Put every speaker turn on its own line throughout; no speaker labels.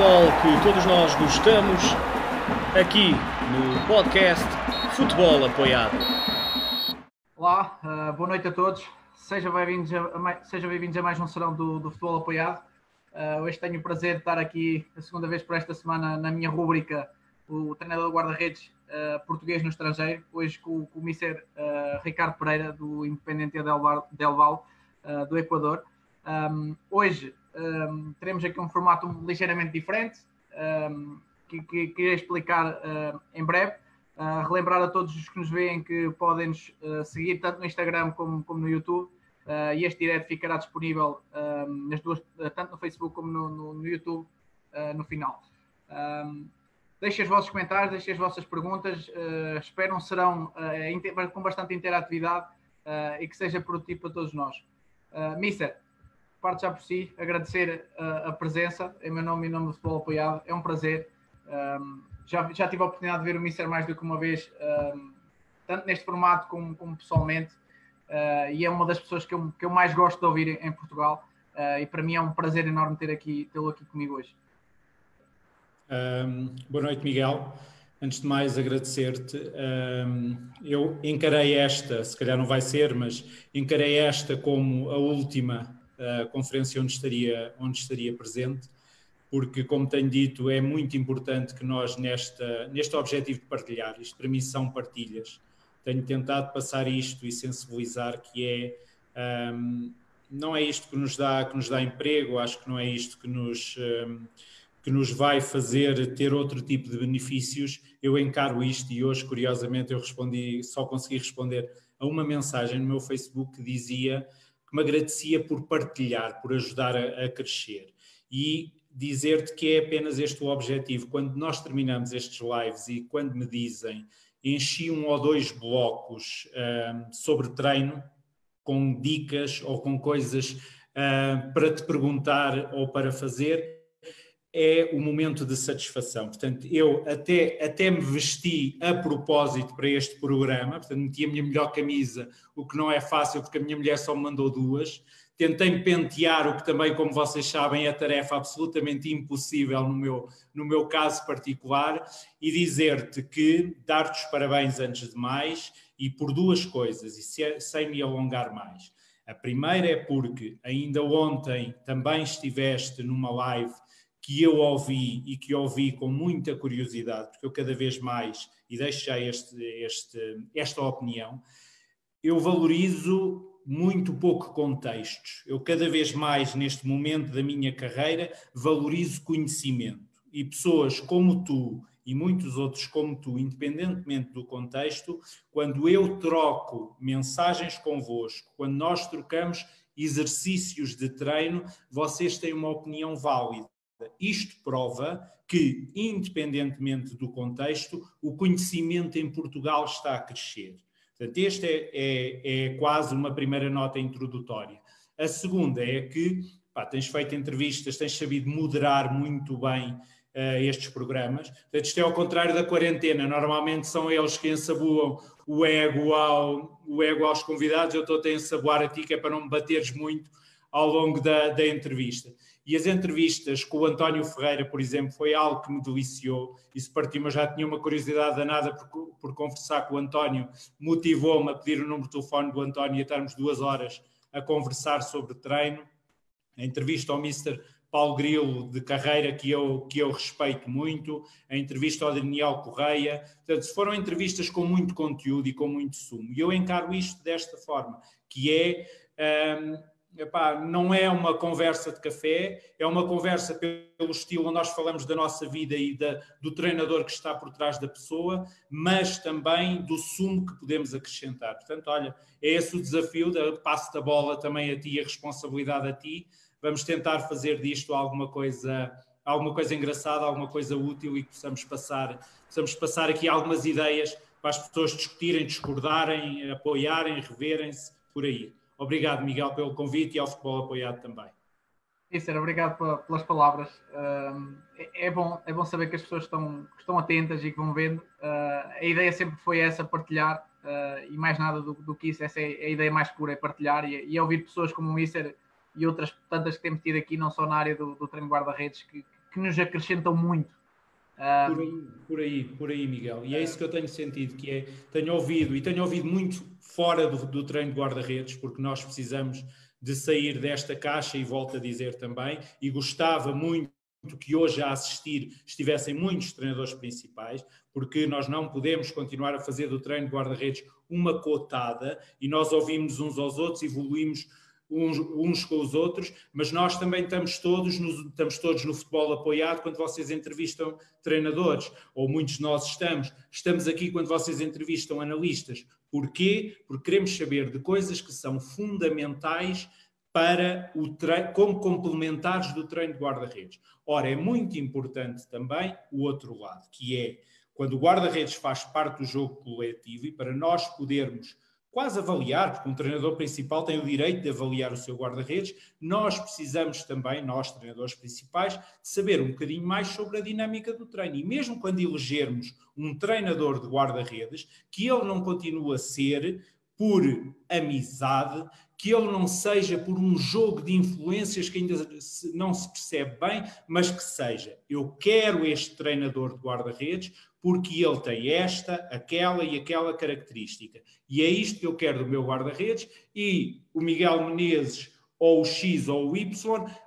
futebol que todos nós gostamos, aqui no podcast Futebol Apoiado.
Olá, uh, boa noite a todos. Sejam bem-vindos a, a, seja bem a mais um serão do, do Futebol Apoiado. Uh, hoje tenho o prazer de estar aqui a segunda vez por esta semana na minha rúbrica, o treinador guarda-redes uh, português no estrangeiro. Hoje com, com o Mister Ricardo Pereira, do Independente Del, Del Val, do Equador. Um, hoje um, teremos aqui um formato ligeiramente diferente, um, que, que queria explicar uh, em breve. Uh, relembrar a todos os que nos veem que podem nos uh, seguir tanto no Instagram como, como no YouTube. Uh, e este direto ficará disponível nas duas, tanto no Facebook como no, no, no YouTube no final. Um, deixem os vossos comentários, deixem as vossas perguntas. Espero um serão com bastante interatividade e que seja produtivo para todos nós. Uh, Mister, parte já por si, agradecer a, a, presença em meu nome e em nome do Futebol Apoiado. É um prazer. Um, já, já tive a oportunidade de ver o Mister mais do que uma vez, um, tanto neste formato como, como pessoalmente. Uh, e é uma das pessoas que eu, que eu mais gosto de ouvir em, em Portugal. Uh, e para mim é um prazer enorme ter aqui, tê-lo aqui comigo hoje.
Um, boa noite, Miguel. Antes de mais, agradecer-te. eu encarei esta, se calhar não vai ser, mas encarei esta como a última a conferência onde estaria, onde estaria presente, porque, como tenho dito, é muito importante que nós, nesta, neste objetivo de partilhar, isto para mim são partilhas, tenho tentado passar isto e sensibilizar que é. Um, não é isto que nos dá que nos dá emprego, acho que não é isto que nos um, que nos vai fazer ter outro tipo de benefícios. Eu encaro isto e hoje, curiosamente, eu respondi, só consegui responder a uma mensagem no meu Facebook que dizia que me agradecia por partilhar, por ajudar a, a crescer. E dizer-te que é apenas este o objetivo. Quando nós terminamos estes lives e quando me dizem enchi um ou dois blocos uh, sobre treino, com dicas ou com coisas uh, para te perguntar ou para fazer, é o momento de satisfação. Portanto, eu até, até me vesti a propósito para este programa, portanto, meti a minha melhor camisa, o que não é fácil porque a minha mulher só me mandou duas. Tentei pentear, o que também, como vocês sabem, é tarefa absolutamente impossível no meu, no meu caso particular, e dizer-te que dar-te os parabéns antes de mais, e por duas coisas, e se, sem me alongar mais. A primeira é porque ainda ontem também estiveste numa live que eu ouvi e que ouvi com muita curiosidade, porque eu cada vez mais, e deixo já este, este, esta opinião, eu valorizo muito pouco contextos. Eu cada vez mais, neste momento da minha carreira, valorizo conhecimento. E pessoas como tu e muitos outros como tu, independentemente do contexto, quando eu troco mensagens convosco, quando nós trocamos exercícios de treino, vocês têm uma opinião válida. Isto prova que, independentemente do contexto, o conhecimento em Portugal está a crescer. Portanto, esta é, é, é quase uma primeira nota introdutória. A segunda é que pá, tens feito entrevistas, tens sabido moderar muito bem uh, estes programas. Portanto, isto é ao contrário da quarentena. Normalmente são eles que ensaboam o ego, ao, o ego aos convidados. Eu estou a ensaboar a ti, que é para não me bateres muito ao longo da, da entrevista. E as entrevistas com o António Ferreira, por exemplo, foi algo que me deliciou. Isso partiu, mas já tinha uma curiosidade danada por, por conversar com o António. Motivou-me a pedir o número de telefone do António e a estarmos duas horas a conversar sobre treino. A entrevista ao Mr. Paulo Grilo de carreira que eu, que eu respeito muito, a entrevista ao Daniel Correia. Portanto, foram entrevistas com muito conteúdo e com muito sumo. E eu encaro isto desta forma, que é um, epá, não é uma conversa de café, é uma conversa pelo estilo onde nós falamos da nossa vida e da, do treinador que está por trás da pessoa, mas também do sumo que podemos acrescentar. Portanto, olha, é esse o desafio, da, passo da bola também a ti, a responsabilidade a ti. Vamos tentar fazer disto alguma coisa, alguma coisa engraçada, alguma coisa útil e que possamos passar, possamos passar aqui algumas ideias para as pessoas discutirem, discordarem, apoiarem, reverem-se, por aí. Obrigado, Miguel, pelo convite e ao futebol apoiado também.
Isso, obrigado pelas palavras. É, é, bom, é bom saber que as pessoas estão, estão atentas e que vão vendo. Ah, a ideia sempre foi essa, partilhar, ah, e mais nada do, do, que isso. Essa é a ideia mais pura, é partilhar e, e ouvir pessoas como o Mister e outras tantas que temos tido aqui, não só na área do, do treino guarda-redes, que, que nos acrescentam muito.
Por, aí, por aí, por aí, Miguel. E é isso que eu tenho sentido, que é, tenho ouvido, e tenho ouvido muito fora do, do treino de guarda-redes, porque nós precisamos de sair desta caixa e volto a dizer também, e gostava muito que hoje a assistir estivessem muitos treinadores principais, porque nós não podemos continuar a fazer do treino de guarda-redes uma cotada e nós ouvimos uns aos outros, evoluímos uns, uns, com os outros, mas nós também estamos todos, no, estamos todos no futebol apoiado quando vocês entrevistam treinadores, ou muitos de nós estamos. Estamos aqui quando vocês entrevistam analistas. Porquê? Porque queremos saber de coisas que são fundamentais para o treino, como complementares do treino de guarda-redes. Ora, é muito importante também o outro lado, que é quando o guarda-redes faz parte do jogo coletivo e para nós podermos quase avaliar, porque um treinador principal tem o direito de avaliar o seu guarda-redes, nós precisamos também, nós treinadores principais, saber um bocadinho mais sobre a dinâmica do treino. E mesmo quando elegermos um treinador de guarda-redes, que ele não continue a ser por amizade, que ele não seja por um jogo de influências que ainda não se percebe bem, mas que seja, eu quero este treinador de guarda-redes porque ele tem esta, aquela e aquela característica. E é isto que eu quero do meu guarda-redes e o Miguel Menezes ou o X ou o Y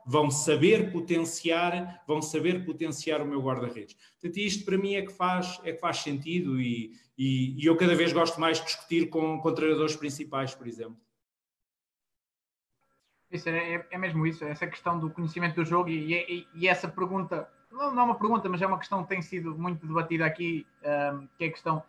vão saber potenciar, vão saber potenciar o meu guarda-redes. Portanto, isto para mim é que faz, é que faz sentido e, e, e eu cada vez gosto mais de discutir com, com treinadores principais, por exemplo.
Isso é, é, é, mesmo isso, essa questão do conhecimento do jogo e, e, e, essa pergunta, não, não é uma pergunta, mas é uma questão que tem sido muito debatida aqui, um, que é a questão,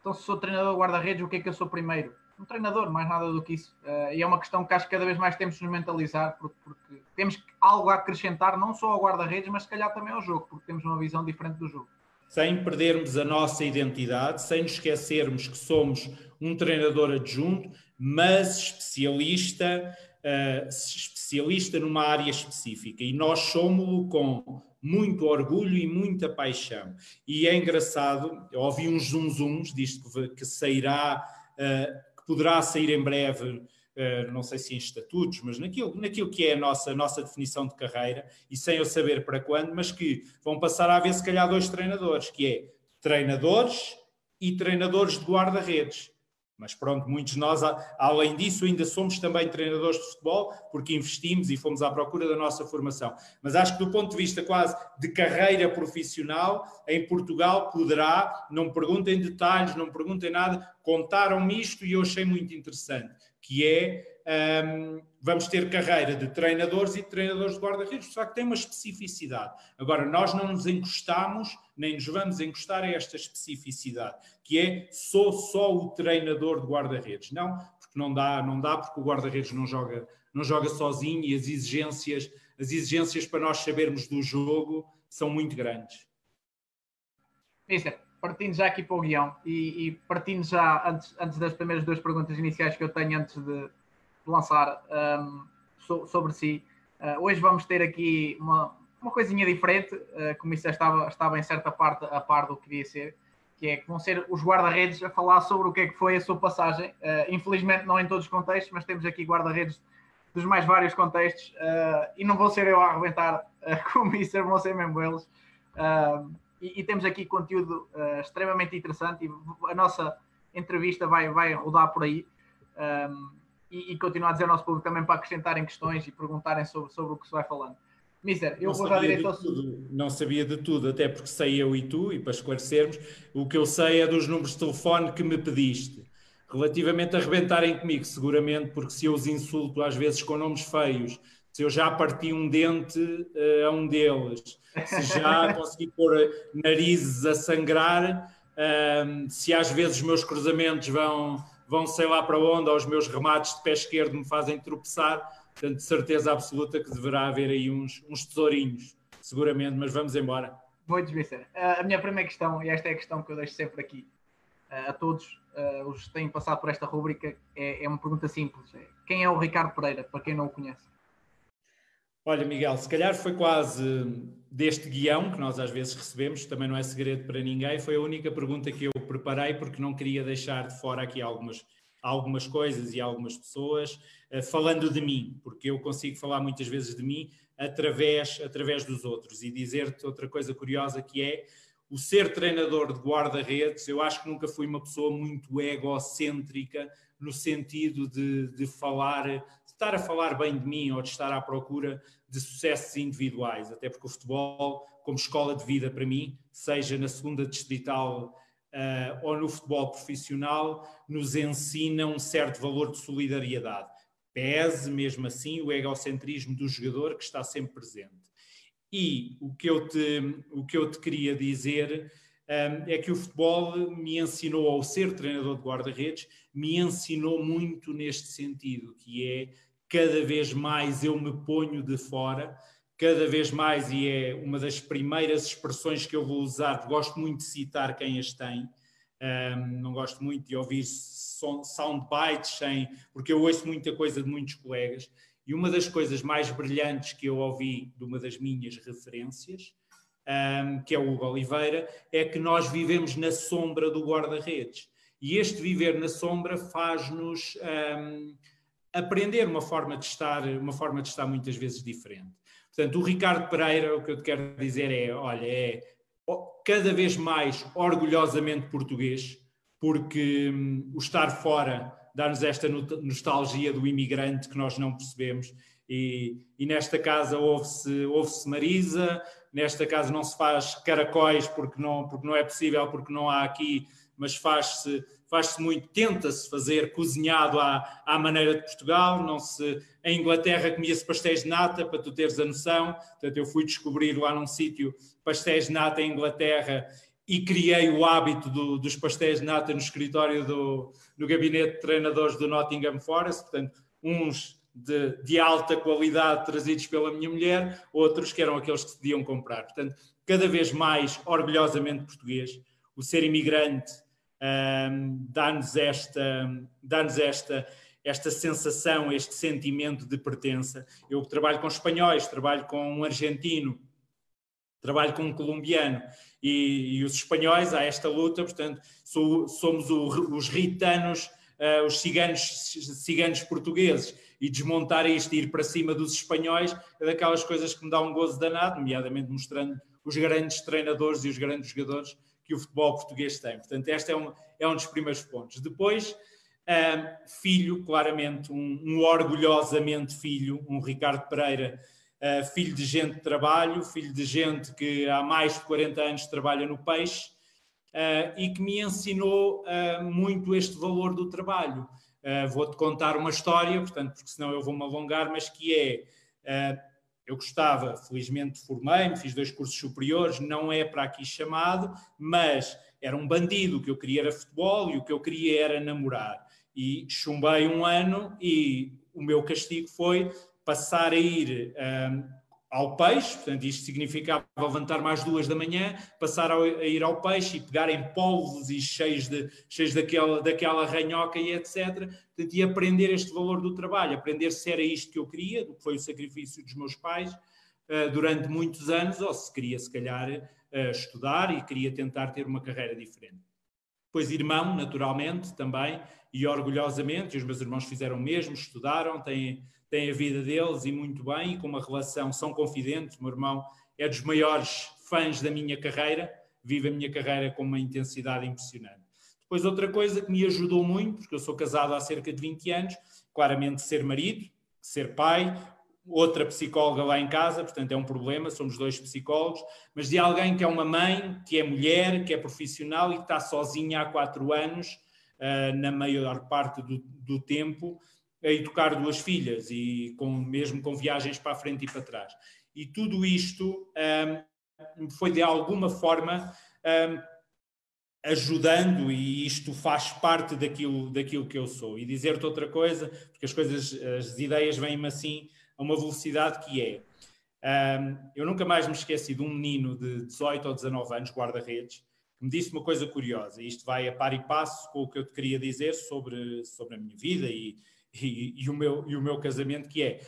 então se sou treinador guarda-redes, o que é que eu sou primeiro? Um treinador, mais nada do que isso. Uh, e é uma questão que acho que cada vez mais temos de nos mentalizar, porque, porque temos algo a acrescentar, não só ao guarda-redes, mas se calhar também ao jogo, porque temos uma visão diferente do jogo.
Sem perdermos a nossa identidade, sem nos esquecermos que somos um treinador adjunto, mas especialista uh, especialista numa área específica e nós somos-lo com muito orgulho e muita paixão. E é engraçado, eu ouvi uns zum zums disto que, que sairá, uh, que poderá sair em breve, uh, não sei se em estatutos, mas naquilo, naquilo que é a nossa, nossa definição de carreira, e sem eu saber para quando, mas que vão passar a haver se calhar dois treinadores, que é treinadores e treinadores de guarda-redes. Mas pronto, muitos de nós, além disso, ainda somos também treinadores de futebol, porque investimos e fomos à procura da nossa formação. Mas acho que do ponto de vista quase de carreira profissional, em Portugal poderá, não me perguntem detalhes, não me perguntem nada, contaram-me isto e eu achei muito interessante, que é um, vamos ter carreira de treinadores e de treinadores de guarda-redes, só que tem uma especificidade. Agora, nós não nos encostamos, nem nos vamos encostar a esta especificidade, que é sou só o treinador de guarda-redes. Não, porque não dá, não dá, porque o guarda-redes não joga, não joga sozinho e as exigências, as exigências para nós sabermos do jogo são muito grandes.
Mister, partindo já aqui para o guião e, e partindo já antes, antes das primeiras duas perguntas iniciais que eu tenho antes de, lançar um, so, sobre si. Uh, hoje vamos ter aqui uma, uma coisinha diferente, uh, como isso estava, estava em certa parte a par do que devia ser, que é que vão ser os guarda-redes a falar sobre o que é que foi a sua passagem. Uh, infelizmente não em todos os contextos, mas temos aqui guarda-redes dos mais vários contextos uh, e não vou ser eu a arrebentar uh, o Mister, vão ser mesmo eles. E, e, temos aqui conteúdo extremamente interessante e a nossa entrevista vai, vai rodar por aí. Um, e, e continuar a dizer ao nosso público também para acrescentarem questões e perguntarem sobre, sobre o que se vai falando. Mister, eu não vou já direito ao...
Tudo, não sabia de tudo, até porque sei eu e tu, e para esclarecermos, o que eu sei é dos números de telefone que me pediste. Relativamente a arrebentarem comigo, seguramente, porque se eu os insulto às vezes com nomes feios, se eu já parti um dente uh, a um deles, se já consegui pôr narizes a sangrar, uh, se às vezes os meus cruzamentos vão vão sei lá para onde, aos meus remates de pé esquerdo me fazem tropeçar. Portanto, de certeza absoluta que deverá haver aí uns, uns tesourinhos, seguramente, mas vamos embora.
Muito bem, uh, A minha primeira questão, e esta é a questão que eu deixo sempre aqui uh, a todos uh, os que têm passado por esta rúbrica, é, é uma pergunta simples. É, quem é o Ricardo Pereira, para quem não o conhece?
Olha, Miguel, se calhar foi quase deste guião que nós às vezes recebemos, também não é segredo para ninguém, foi a única pergunta que eu preparei porque não queria deixar de fora aqui algumas, algumas coisas e algumas pessoas, uh, falando de mim, porque eu consigo falar muitas vezes de mim através, através dos outros. E dizer-te outra coisa curiosa que é o ser treinador de guarda-redes, eu acho que nunca fui uma pessoa muito egocêntrica no sentido de, de falar, estar a falar bem de mim ou de estar à procura de sucessos individuais, até porque o futebol, como escola de vida para mim, seja na segunda distrital uh, ou no futebol profissional, nos ensina um certo valor de solidariedade. Pese, mesmo assim, o egocentrismo do jogador que está sempre presente. E o que eu te, o que eu te queria dizer é que o futebol me ensinou, ao ser treinador de guarda-redes, me ensinou muito neste sentido, que é cada vez mais eu me ponho de fora, cada vez mais, e é uma das primeiras expressões que eu vou usar, gosto muito de citar quem as tem, não gosto muito de ouvir soundbites, sem, porque eu ouço muita coisa de muitos colegas, e uma das coisas mais brilhantes que eu ouvi de uma das minhas referências, um, que é o Hugo Oliveira, é que nós vivemos na sombra do guarda-redes. E este viver na sombra faz-nos um, aprender uma forma de estar, uma forma de estar muitas vezes diferente. Portanto, o Ricardo Pereira, o que eu te quero dizer é, olha, é cada vez mais orgulhosamente português, porque um, o estar fora dá-nos esta nostalgia do imigrante que nós não percebemos. E, e nesta casa ouve-se ouve Marisa, nesta casa não se faz caracóis porque não, porque não é possível, porque não há aqui, mas faz-se faz muito, tenta-se fazer cozinhado à, à maneira de Portugal, não se, em Inglaterra comia-se pastéis de nata, para tu teres a noção, portanto eu fui descobrir lá num sítio pastéis de nata em Inglaterra e criei o hábito do, dos pastéis de nata no escritório do no gabinete de treinadores do Nottingham Forest, portanto, uns de, de, alta qualidade trazidos pela minha mulher, outros que eram aqueles que se podiam comprar. Portanto, cada vez mais orgulhosamente português, o ser imigrante um, dá-nos esta, dá-nos esta, esta sensação, este sentimento de pertença. Eu trabalho com espanhóis, trabalho com um argentino, trabalho com um colombiano e, e os espanhóis há esta luta, portanto, sou, somos o, os ritanos, uh, os ciganos, ciganos portugueses, e desmontar isto e ir para cima dos espanhóis é daquelas coisas que me dá um gozo danado, nomeadamente mostrando os grandes treinadores e os grandes jogadores que o futebol português tem. Portanto, este é um, é um dos primeiros pontos. Depois, uh, filho, claramente, um, um orgulhosamente filho, um Ricardo Pereira uh, filho de gente de trabalho, filho de gente que há mais de 40 anos trabalha no peixe uh, e que me ensinou uh, muito este valor do trabalho. Vou-te contar uma história, portanto, porque senão eu vou-me alongar, mas que é. Eu gostava, felizmente formei-me, fiz dois cursos superiores, não é para aqui chamado, mas era um bandido, o que eu queria era futebol e o que eu queria era namorar. E chumbei um ano e o meu castigo foi passar a ir um, ao peixe, portanto, isto significava levantar mais duas da manhã, passar a, ir ao peixe e pegar em polvos e cheios, de, cheios daquela, daquela ranhoca e etc. Portanto, e aprender este valor do trabalho, aprender se era isto que eu queria, do que foi o sacrifício dos meus pais uh, durante muitos anos, ou se queria, se calhar, uh, estudar e queria tentar ter uma carreira diferente. Depois, irmão, naturalmente, também, e orgulhosamente, e os meus irmãos fizeram o mesmo, estudaram, têm, têm a vida deles e muito bem, e com uma relação, são confidentes. Meu irmão é dos maiores fãs da minha carreira, vive a minha carreira com uma intensidade impressionante. Depois, outra coisa que me ajudou muito, porque eu sou casado há cerca de 20 anos, claramente ser marido, ser pai, outra psicóloga lá em casa, portanto é um problema, somos dois psicólogos, mas de alguém que é uma mãe, que é mulher, que é profissional e que está sozinha há quatro anos, uh, na maior parte do, do tempo, a educar duas filhas e com, mesmo com viagens para a frente e para trás. E tudo isto um, foi de alguma forma um, ajudando, e isto faz parte daquilo, daquilo que eu sou. E dizer-te outra coisa, porque as coisas, as ideias vêm-me assim a uma velocidade que é. Um, eu nunca mais me esqueci de um menino de 18 ou 19 anos, guarda-redes, que me disse uma coisa curiosa. Isto vai a par e passo com o que eu te queria dizer sobre, sobre a minha vida e, e, e, o meu, e o meu casamento, que é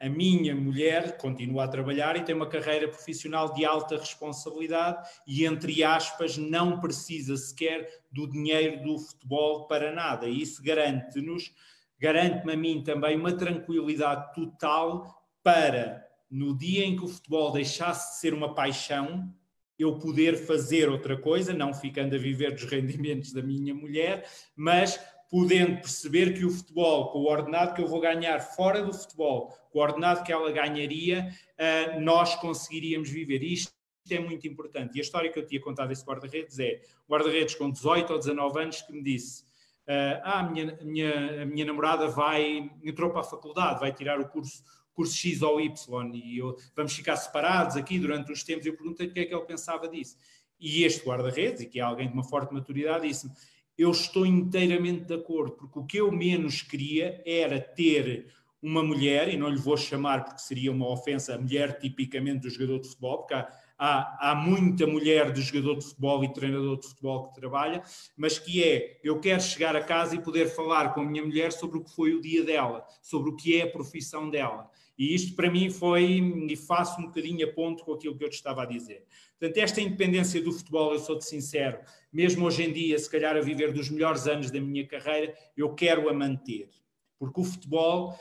a minha mulher continua a trabalhar e tem uma carreira profissional de alta responsabilidade e, entre aspas, não precisa sequer do dinheiro do futebol para nada. E isso garante-nos, garante-me a mim também uma tranquilidade total para, no dia em que o futebol deixasse de ser uma paixão, eu poder fazer outra coisa, não ficando a viver dos rendimentos da minha mulher, mas podendo perceber que o futebol, com o ordenado que eu vou ganhar fora do futebol, com o ordenado que ela ganharia, uh, nós conseguiríamos viver. Isto é muito importante. E a história que eu tinha contado desse guarda-redes é guarda-redes com 18 ou 19 anos que me disse uh, ah, a minha, minha, minha namorada vai, entrou para a faculdade, vai tirar o curso, curso X ou Y e eu, vamos ficar separados aqui durante uns tempos. Eu perguntei o que é que ele pensava disso. E este guarda-redes, e que é alguém de uma forte maturidade, disse-me eu estou inteiramente de acordo, porque o que eu menos queria era ter uma mulher, e não lhe vou chamar porque seria uma ofensa, a mulher tipicamente do jogador de futebol, porque há, há, há, muita mulher de jogador de futebol e treinador de futebol que trabalha, mas que é, eu quero chegar a casa e poder falar com a minha mulher sobre o que foi o dia dela, sobre o que é a profissão dela. E isto para mim foi, e faço um bocadinho a ponto com aquilo que eu te estava a dizer. Portanto, esta independência do futebol, eu sou-te sincero, mesmo hoje em dia, se calhar a viver dos melhores anos da minha carreira, eu quero a manter. Porque o futebol,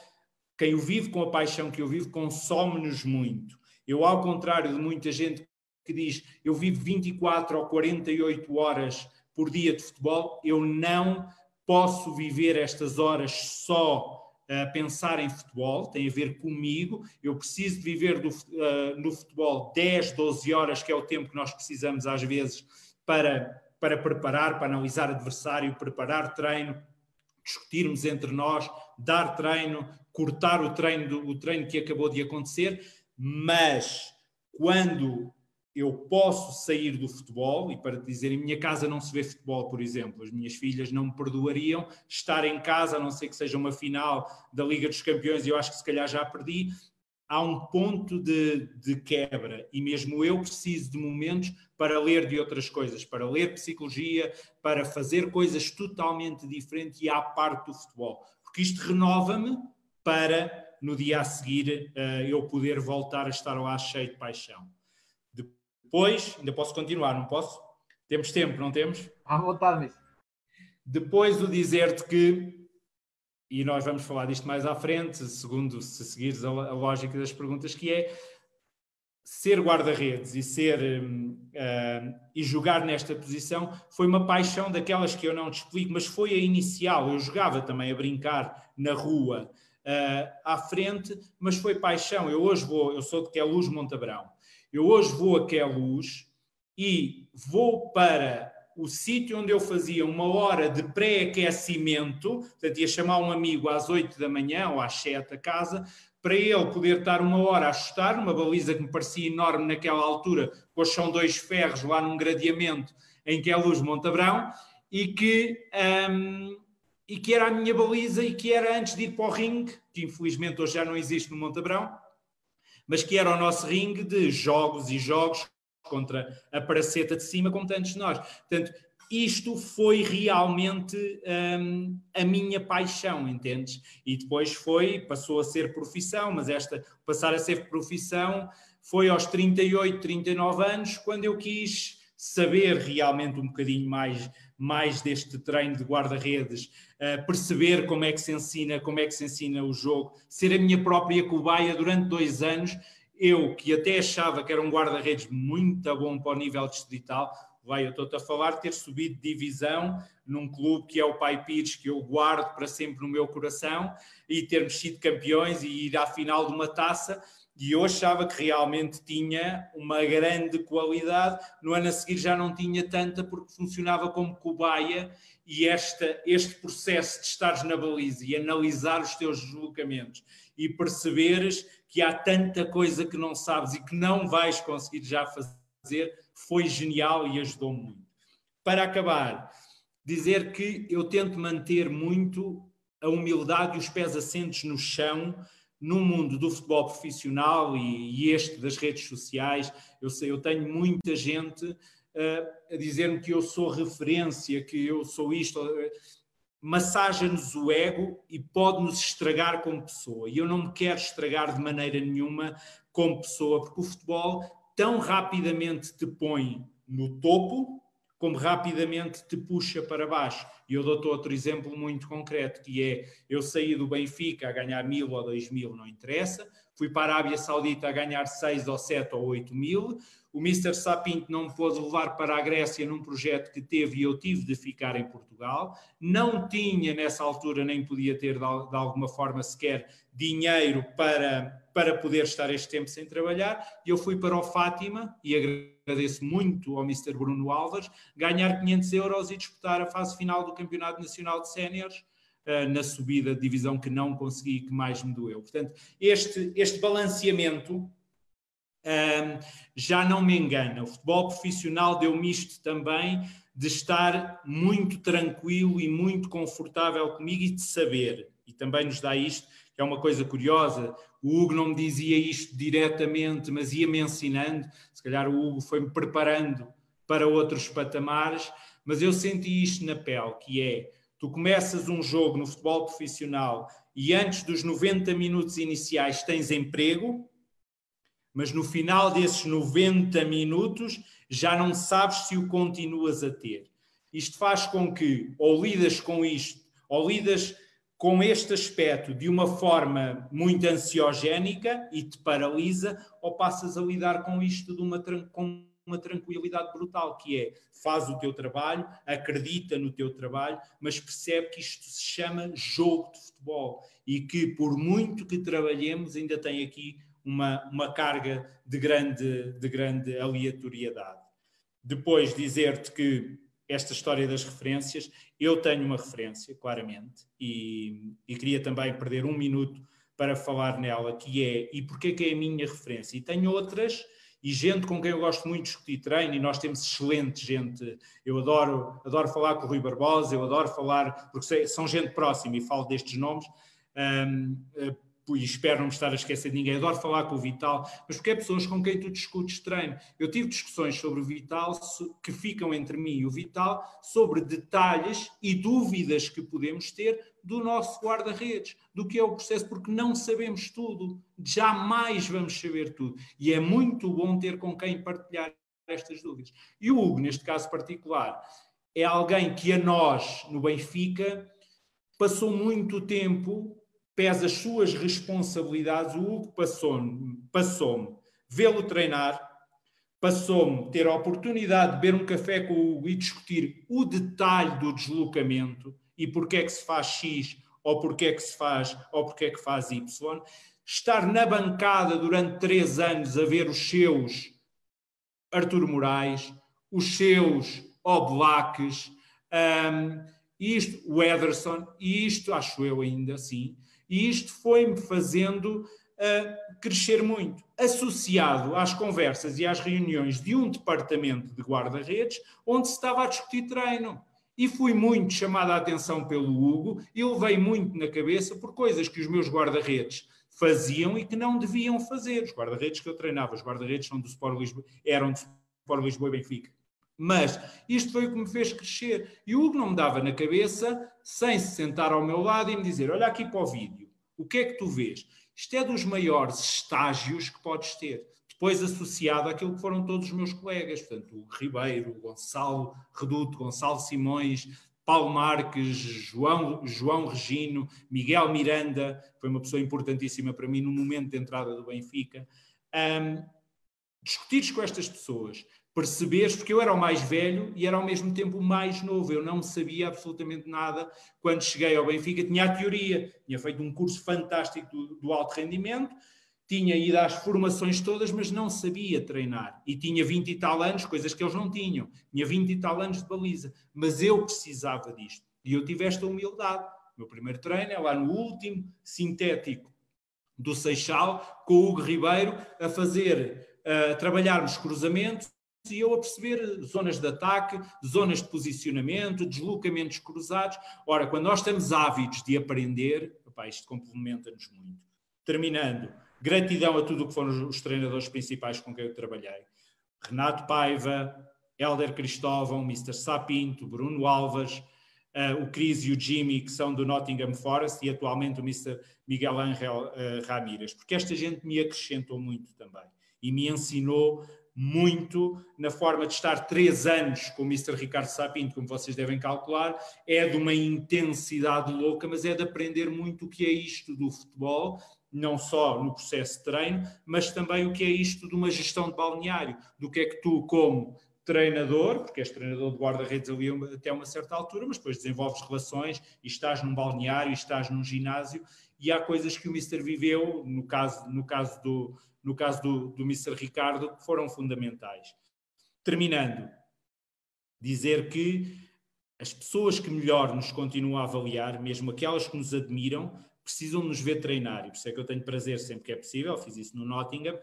quem o vive com a paixão que eu vivo, consome-nos muito. Eu, ao contrário de muita gente que diz eu vivo 24 ou 48 horas por dia de futebol, eu não posso viver estas horas só a pensar em futebol, tem a ver comigo. Eu preciso de viver do, uh, no futebol 10, 12 horas, que é o tempo que nós precisamos às vezes para, para preparar, para analisar adversário, preparar treino, discutirmos entre nós, dar treino, cortar o treino, o treino que acabou de acontecer, mas quando eu posso sair do futebol, e para te dizer, em minha casa não se vê futebol, por exemplo, as minhas filhas não me perdoariam estar em casa, a não ser que seja uma final da Liga dos Campeões, e eu acho que se calhar já perdi. Há um ponto de, de quebra, e mesmo eu preciso de momentos para ler de outras coisas, para ler psicologia, para fazer coisas totalmente diferentes e à parte do futebol, porque isto renova-me para no dia a seguir uh, eu poder voltar a estar lá cheio de paixão. Depois, ainda posso continuar, não posso? Temos tempo, não temos?
À vontade, Miss.
Depois o dizer-te que, e nós vamos falar disto mais à frente, segundo se seguires a, a lógica das perguntas, que é ser guarda-redes e ser uh, e jogar nesta posição foi uma paixão daquelas que eu não te explico, mas foi a inicial. Eu jogava também a brincar na rua uh, à frente, mas foi paixão. Eu hoje vou, eu sou de Queluz Montabrão. Eu hoje vou a Queluz e vou para o sítio onde eu fazia uma hora de pré-aquecimento, portanto ia chamar um amigo às 8 da manhã ou às 7 a casa, para ele poder estar uma hora a ajustar, uma baliza que me parecia enorme naquela altura, pois são dois ferros lá num gradeamento em que é luz Montabrão, e que, um, e que era a minha baliza e que era antes de ir para o ringue, que infelizmente hoje já não existe no Montabrão, mas que era o nosso ringue de jogos e jogos contra a paraceta de cima, como tantos de nós. Portanto, isto foi realmente hum, a minha paixão, entendes? E depois foi, passou a ser profissão, mas esta passar a ser profissão foi aos 38, 39 anos, quando eu quis saber realmente um bocadinho mais, mais deste treino de guarda-redes, uh, perceber como é que se ensina, como é que se ensina o jogo, ser a minha própria cobaia durante dois anos. Eu, que até achava que era um guarda-redes muito bom para o nível distrital, vai, eu estou-te a falar, ter subido de divisão num clube que é o Pai Pires, que eu guardo para sempre no meu coração, e termos sido campeões e ir à final de uma taça, e eu achava que realmente tinha uma grande qualidade. No ano a seguir já não tinha tanta porque funcionava como cobaia e esta, este processo de estares na baliza e analisar os teus deslocamentos e perceberes que há tanta coisa que não sabes e que não vais conseguir já fazer foi genial e ajudou muito. Para acabar, dizer que eu tento manter muito a humildade e os pés assentes no chão no mundo do futebol profissional e, e, este das redes sociais, eu sei, eu tenho muita gente uh, a dizer-me que eu sou referência, que eu sou isto. Massagem-nos o ego e pode-nos estragar como pessoa. E eu não me quero estragar de maneira nenhuma como pessoa, porque o futebol tão rapidamente te põe no topo, como rapidamente te puxa para baixo. E eu dou-te outro exemplo muito concreto, que é, eu saí do Benfica a ganhar mil ou dois mil, não interessa, fui para a Arábia Saudita a ganhar seis ou sete ou oito mil, o Mr. Sapinto não me pôde levar para a Grécia num projeto que teve e eu tive de ficar em Portugal. Não tinha nessa altura, nem podia ter de, alguma forma sequer dinheiro para, para poder estar este tempo sem trabalhar. E eu fui para o Fátima e agradeço muito ao Mr. Bruno Alves ganhar 500 euros e disputar a fase final do Campeonato Nacional de Séniores na subida de divisão que não consegui, que mais me doeu. Portanto, este, este balanceamento um, já não me engana. O futebol profissional deu-me isto também de estar muito tranquilo e muito confortável comigo e de saber. E também nos dá isto, que é uma coisa curiosa. O Hugo não me dizia isto diretamente, mas ia-me ensinando. Se calhar o Hugo foi-me preparando para outros patamares, mas eu senti isto na pele, que é, tu começas um jogo no futebol profissional e antes dos 90 minutos iniciais tens emprego, mas no final desses 90 minutos já não sabes se o continuas a ter. Isto faz com que ou lidas com isto, ou lidas com este aspecto de uma forma muito ansiogénica e te paralisa, ou passas a lidar com isto de uma, com uma tranquilidade brutal, que é faz o teu trabalho, acredita no teu trabalho, mas percebe que isto se chama jogo de futebol e que por muito que trabalhemos ainda tem aqui uma, uma carga de grande, de grande aleatoriedade. Depois dizer-te que esta história das referências, eu tenho uma referência, claramente, e, e queria também perder um minuto para falar nela, que é, e porquê que é a minha referência? E tenho outras, e gente com quem eu gosto muito de discutir treino, e nós temos excelente gente. Eu adoro, adoro falar com o Rui Barbosa, eu adoro falar, porque são gente próxima e falo destes nomes, um, e espero não estar a esquecer de ninguém, adoro falar com o Vital, mas porque é pessoas com quem tu discutes treino. Eu tive discussões sobre o Vital que ficam entre mim e o Vital sobre detalhes e dúvidas que podemos ter do nosso guarda-redes, do que é o processo, porque não sabemos tudo, jamais vamos saber tudo. E é muito bom ter com quem partilhar estas dúvidas. E o Hugo, neste caso particular, é alguém que a nós, no Benfica, passou muito tempo pesa as suas responsabilidades, o Hugo passou-me passou vê-lo treinar, passou-me ter a oportunidade de beber um café com o Hugo e discutir o detalhe do deslocamento e porque é que se faz X ou porque é que se faz ou porque é que faz Y. Estar na bancada durante três anos a ver os seus Artur Moraes, os seus Oblaques, um, isto, o Ederson, e isto acho eu ainda assim, e isto foi-me fazendo uh, crescer muito, associado às conversas e às reuniões de um departamento de guarda-redes, onde se estava a discutir treino. E fui muito chamada a atenção pelo Hugo e levei muito na cabeça por coisas que os meus guarda-redes faziam e que não deviam fazer. Os guarda-redes que eu treinava, os guarda-redes são do Sport Lisboa, eram do Sport Lisboa e Benfica. Mas isto foi o que me fez crescer. E o Hugo não me dava na cabeça, sem se sentar ao meu lado e me dizer: Olha aqui para o vídeo. O que é que tu vês? Isto é dos maiores estágios que podes ter. Depois associado àquilo que foram todos os meus colegas, portanto, o Ribeiro, o Gonçalo Reduto, Gonçalo Simões, Paulo Marques, João, João Regino, Miguel Miranda, foi uma pessoa importantíssima para mim no momento de entrada do Benfica. Um, discutires com estas pessoas, perceberes, porque eu era o mais velho e era ao mesmo tempo o mais novo, eu não sabia absolutamente nada quando cheguei ao Benfica, tinha a teoria, tinha feito um curso fantástico do, do alto rendimento, tinha ido às formações todas, mas não sabia treinar. E tinha 20 e tal anos, coisas que eles não tinham. Tinha 20 e tal anos de baliza. Mas eu precisava disto. E eu tive esta humildade. Meu primeiro treino é lá no último sintético do Seixal, com o Hugo Ribeiro, a fazer, a trabalharmos cruzamentos, e eu a perceber zonas de ataque, zonas de posicionamento, deslocamentos cruzados. Ora, quando nós estamos ávidos de aprender, opa, isto complementa-nos muito. Terminando, gratidão a tudo o que foram os treinadores principais com quem eu trabalhei. Renato Paiva, Helder Cristóvão, Mr. Sapinto, Bruno Alves, uh, o Chris e o Jimmy, que são do Nottingham Forest, e atualmente o Mr. Miguel Ángel uh, Ramírez, porque esta gente me acrescentou muito também e me ensinou muito na forma de estar três anos com o Mr. Ricardo Sapinto, como vocês devem calcular, é de uma intensidade louca, mas é de aprender muito o que é isto do futebol, não só no processo de treino, mas também o que é isto de uma gestão de balneário, do que é que tu, como treinador, porque és treinador de guarda-redes ali até uma certa altura, mas depois desenvolves relações e estás num balneário, e estás num ginásio, e há coisas que o Mister viveu, no caso, no caso, do, no caso do, do Mister Ricardo, que foram fundamentais. Terminando, dizer que as pessoas que melhor nos continuam a avaliar, mesmo aquelas que nos admiram, precisam nos ver treinar, e por isso é que eu tenho prazer sempre que é possível, fiz isso no Nottingham,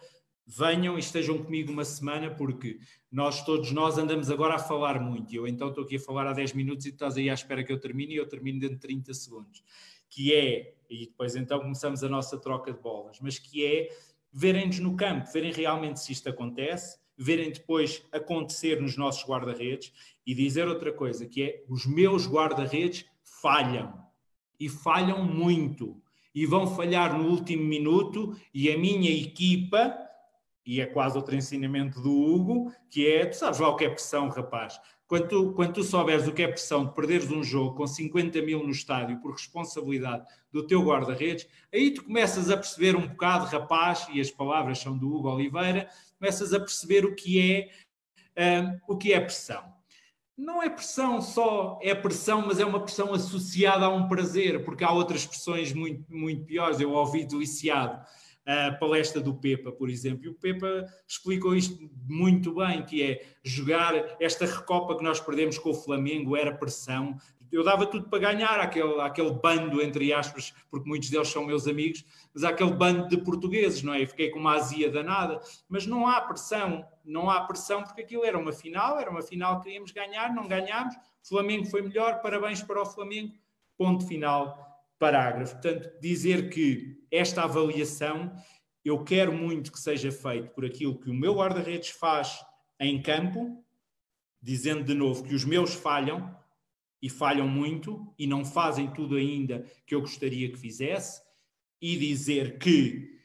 venham e estejam comigo uma semana, porque nós, todos nós, andamos agora a falar muito. Eu então estou aqui a falar há 10 minutos e tu estás aí à espera que eu termine e eu termino dentro de 30 segundos. Que é, e depois então começamos a nossa troca de bolas, mas que é verem-nos no campo, verem realmente se isto acontece, verem depois acontecer nos nossos guarda-redes e dizer outra coisa, que é os meus guarda-redes falham e falham muito e vão falhar no último minuto e a minha equipa e é quase outro ensinamento do Hugo, que é, tu sabes lá o que é pressão, rapaz. Quando tu, quando tu souberes o que é pressão de perderes um jogo com 50 mil no estádio por responsabilidade do teu guarda-redes, aí tu começas a perceber um bocado, rapaz, e as palavras são do Hugo Oliveira, começas a perceber o que é, um, o que é pressão. Não é pressão só, é pressão, mas é uma pressão associada a um prazer, porque há outras pressões muito, muito piores. Eu ouvi do Iciado a palestra do Pepa, por exemplo. E o Pepa explicou isto muito bem, que é jogar esta recopa que nós perdemos com o Flamengo, era pressão. Eu dava tudo para ganhar, aquele, aquele bando, entre aspas, porque muitos deles são meus amigos, mas aquele bando de portugueses, não é? E fiquei com uma azia danada. Mas não há pressão, não há pressão, porque aquilo era uma final, era uma final que queríamos ganhar, não ganhámos. Flamengo foi melhor, parabéns para o Flamengo, ponto final parágrafo. Portanto, dizer que esta avaliação eu quero muito que seja feito por aquilo que o meu guarda-redes faz em campo, dizendo de novo que os meus falham e falham muito e não fazem tudo ainda que eu gostaria que fizesse, e dizer que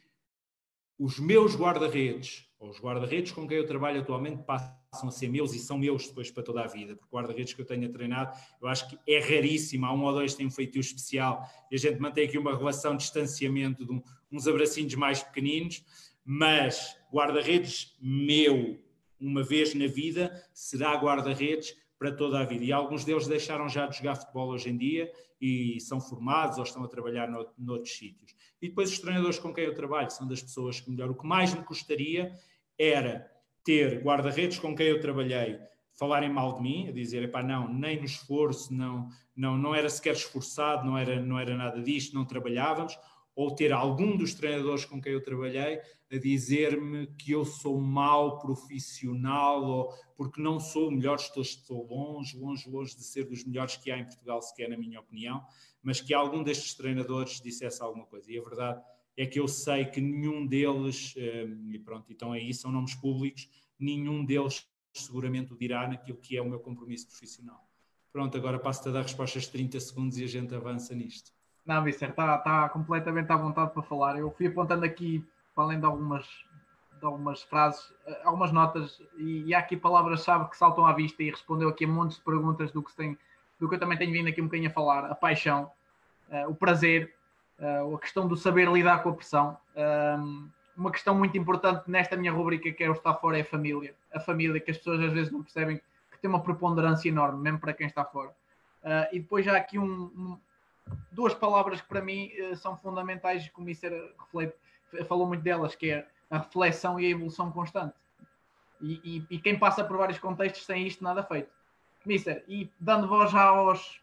os meus guarda-redes, ou os guarda-redes com quem eu trabalho atualmente, passam a ser meus e são meus depois para toda a vida, porque guarda-redes que eu tenha treinado, eu acho que é raríssimo, há um ou dois que têm um feitio especial e a gente mantém aqui uma relação de distanciamento, de um, uns abracinhos mais pequeninos, mas guarda-redes meu, uma vez na vida, será guarda-redes para toda a vida. E alguns deles deixaram já de jogar futebol hoje em dia e são formados ou estão a trabalhar no, noutros sítios. E depois os treinadores com quem eu trabalho são das pessoas que melhor. O que mais me custaria era ter guarda-redes com quem eu trabalhei falarem mal de mim, a dizer, epá, não, nem no esforço, não, não, não era sequer esforçado, não era, não era nada disto, não trabalhávamos, ou ter algum dos treinadores com quem eu trabalhei a dizer-me que eu sou mau profissional, ou porque não sou o melhor, estou, estou longe, longe, longe de ser dos melhores que há em Portugal, sequer na minha opinião, mas que algum destes treinadores dissesse alguma coisa. E a verdade é que eu sei que nenhum deles, eh, e pronto, então aí são nomes públicos, nenhum deles seguramente o dirá naquilo que é o meu compromisso profissional. Pronto, agora passo-te a dar respostas de 30 segundos e a gente avança nisto.
Não, Mister, está tá completamente à vontade para falar. Eu fui apontando aqui, além de algumas, de algumas frases, eh, algumas notas, e, e há aqui palavras-chave que saltam à vista e respondeu aqui a montes de perguntas do que, tem, do que eu também tenho vindo aqui um bocadinho a falar. A paixão, uh, o prazer, uh, a questão do saber lidar com a pressão. Um, uma questão muito importante nesta minha rubrica que é o estar fora é a família. A família que as pessoas às vezes não percebem que tem uma preponderância enorme, mesmo para quem está fora. Uh, e depois há aqui um, duas palavras que para mim uh, são fundamentais, como isso reflete, falou muito delas, que é a reflexão e a evolução constante. E, e, e, quem passa por vários contextos sem isto nada feito. Mister, e dando voz já aos,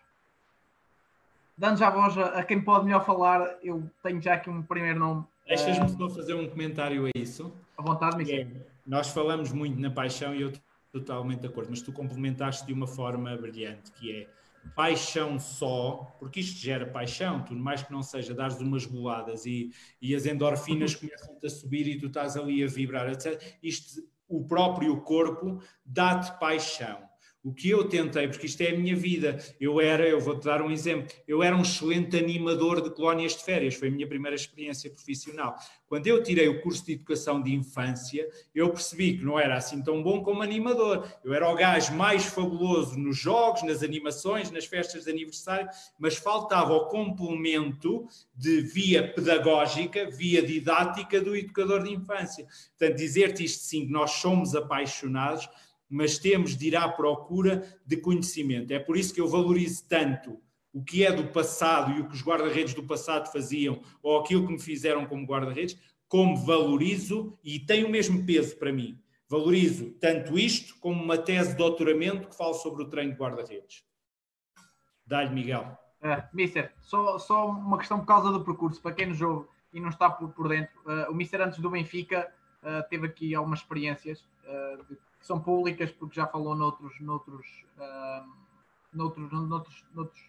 dando já voz a, a, quem pode melhor falar, eu tenho já aqui um primeiro nome.
Deixas-me uh, só fazer um comentário a isso.
À vontade, Michel.
É, nós falamos muito na paixão e eu estou totalmente de acordo, mas tu complementaste de uma forma brilhante, que é paixão só, porque isto gera paixão, tu mais que não seja, dares umas boladas e, e as endorfinas começam-te a subir e tu estás ali a vibrar, etc. Isto, o próprio corpo dá-te paixão. O que eu tentei, porque isto é a minha vida, eu era, eu vou-te dar um exemplo, eu era um excelente animador de colónias de férias, foi a minha primeira experiência profissional. Quando eu tirei o curso de educação de infância, eu percebi que não era assim tão bom como animador. Eu era o gajo mais fabuloso nos jogos, nas animações, nas festas de aniversário, mas faltava o complemento de via pedagógica, via didática do educador de infância. Portanto, dizer-te isto sim, nós somos apaixonados mas temos de ir à procura de conhecimento. É por isso que eu valorizo tanto o que é do passado e o que os guarda-redes do passado faziam, ou aquilo que me fizeram como guarda-redes, como valorizo e tem o mesmo peso para mim. Valorizo tanto isto como uma tese de doutoramento que fala sobre o treino de guarda-redes. Dá-lhe, Miguel.
Uh, Mister, só, só uma questão por causa do percurso, para quem nos ouve e não está por, por dentro. Uh, o Mister, antes do Benfica, uh, teve aqui algumas experiências de que são públicas, porque já falou noutros, noutros, uh, noutros, noutros, noutros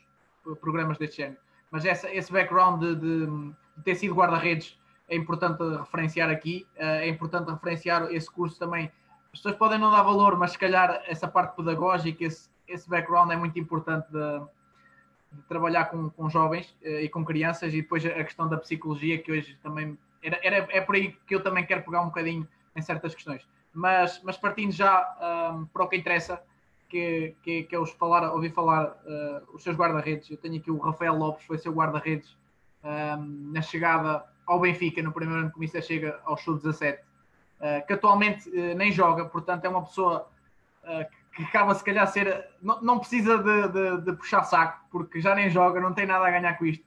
programas deste género. Mas essa, esse background de, de, de ter sido guarda-redes é importante referenciar aqui, uh, é importante referenciar esse curso também. As pessoas podem não dar valor, mas se calhar essa parte pedagógica, esse, esse background é muito importante de, de trabalhar com, com jovens uh, e com crianças, e depois a questão da psicologia, que hoje também era, era, é por aí que eu também quero pegar um bocadinho em certas questões. Mas, mas partindo já um, para o que interessa, que, que, que é os falar, ouvir falar uh, os seus guarda-redes. Eu tenho aqui o Rafael Lopes, foi seu guarda-redes um, na chegada ao Benfica, no primeiro ano que o Mister chega ao show 17, uh, que atualmente uh, nem joga, portanto é uma pessoa que acaba se calhar a ser. Não, não precisa de, de, de, puxar saco, porque já nem joga, não tem nada a ganhar com isto.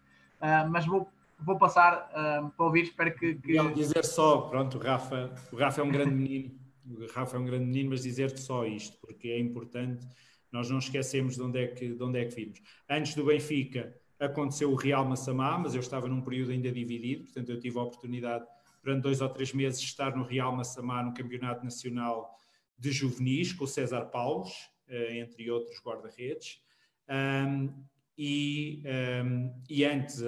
mas vou, vou passar para ouvir, espero que. que...
Dizer só, pronto, o Rafa, o Rafa é um grande menino o Rafa é um grande menino, mas dizer-te só isto, porque é importante, nós não esquecemos de onde é que, de onde é que vimos. Antes do Benfica aconteceu o Real Massamá, mas eu estava num período ainda dividido, portanto eu tive a oportunidade durante dois ou três meses estar no Real Massamá, no Campeonato Nacional de Juvenis, com o César Paulos, eh, entre outros guarda-redes. E, um, e antes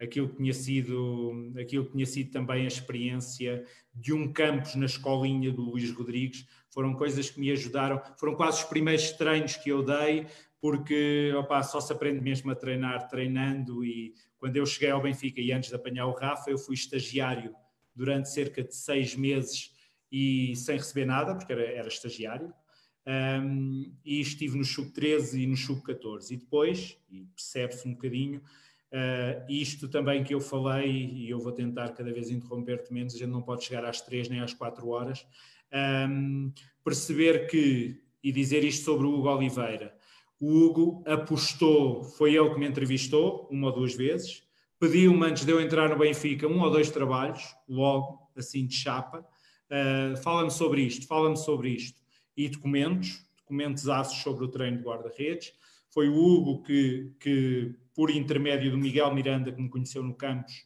aquilo que tinha sido aquilo que tinha sido também a experiência de um campus na escolinha do Luís Rodrigues foram coisas que me ajudaram. Foram quase os primeiros treinos que eu dei porque opa, só se aprende mesmo a treinar treinando e quando eu cheguei ao Benfica e antes de apanhar o Rafa eu fui estagiário durante cerca de seis meses e sem receber nada porque era, era estagiário um, e estive no sub-13 e no sub-14. E depois, e percebe-se um bocadinho, uh, isto também que eu falei, e eu vou tentar cada vez interromper-te menos, a gente não pode chegar às 3 nem às 4 horas, um, perceber que, e dizer isto sobre o Hugo Oliveira, o Hugo apostou, foi ele que me entrevistou uma ou duas vezes, pediu-me antes de eu entrar no Benfica um ou dois trabalhos, logo, assim de chapa, uh, fala-me sobre isto, fala-me sobre isto e documentos, documentos aços sobre o treino de guarda-redes. Foi o Hugo que, que, por intermédio do Miguel Miranda, que me conheceu no campus,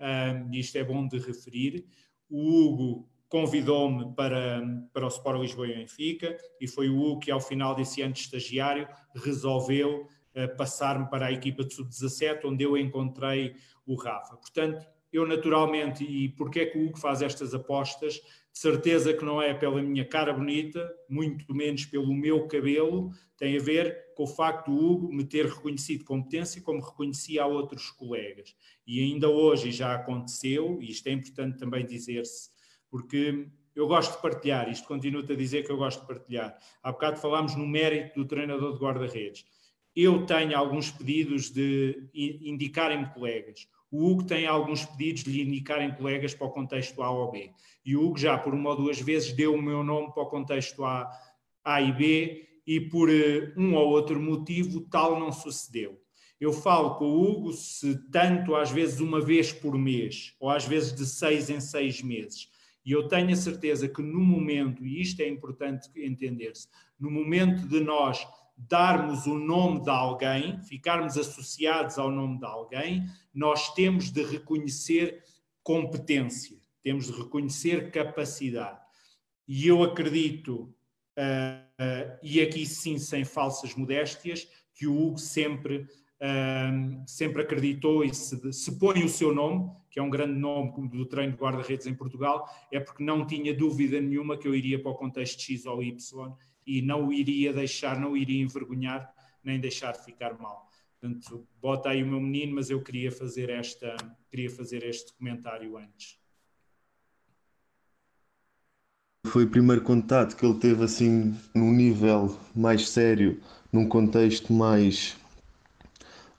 um, isto é bom de referir, o Hugo convidou-me para, para o Sport Lisboa e Benfica, e foi o Hugo que, ao final desse ano de estagiário, resolveu uh, passar-me para a equipa de sub-17, onde eu encontrei o Rafa. Portanto, eu naturalmente, e porque é que o Hugo faz estas apostas? De certeza que não é pela minha cara bonita, muito menos pelo meu cabelo, tem a ver com o facto do Hugo me ter reconhecido competência como reconhecia a outros colegas. E ainda hoje já aconteceu, e isto é importante também dizer-se, porque eu gosto de partilhar, isto continuo-te a dizer que eu gosto de partilhar. Há bocado falámos no mérito do treinador de guarda-redes. Eu tenho alguns pedidos de indicarem-me colegas. O Hugo tem alguns pedidos de lhe indicarem colegas para o contexto A ou B. E o Hugo já por uma ou duas vezes deu o meu nome para o contexto A, A e B e por uh, um ou outro motivo tal não sucedeu. Eu falo com o Hugo se tanto às vezes uma vez por mês ou às vezes de seis em seis meses. E eu tenho a certeza que no momento, e isto é importante entender-se, no momento de nós darmos o nome de alguém, ficarmos associados ao nome de alguém, nós temos de reconhecer competência, temos de reconhecer capacidade. E eu acredito, uh, uh, e aqui sim sem falsas modéstias, que o Hugo sempre, uh, sempre acreditou e se, se põe o seu nome, que é um grande nome do treino de guarda-redes em Portugal, é porque não tinha dúvida nenhuma que eu iria para o contexto X ou Y e não o iria deixar, não o iria envergonhar, nem deixar de ficar mal. Portanto, bota aí o meu menino, mas eu queria fazer, esta, queria fazer este comentário antes.
Foi o primeiro contato que ele teve assim num nível mais sério, num contexto mais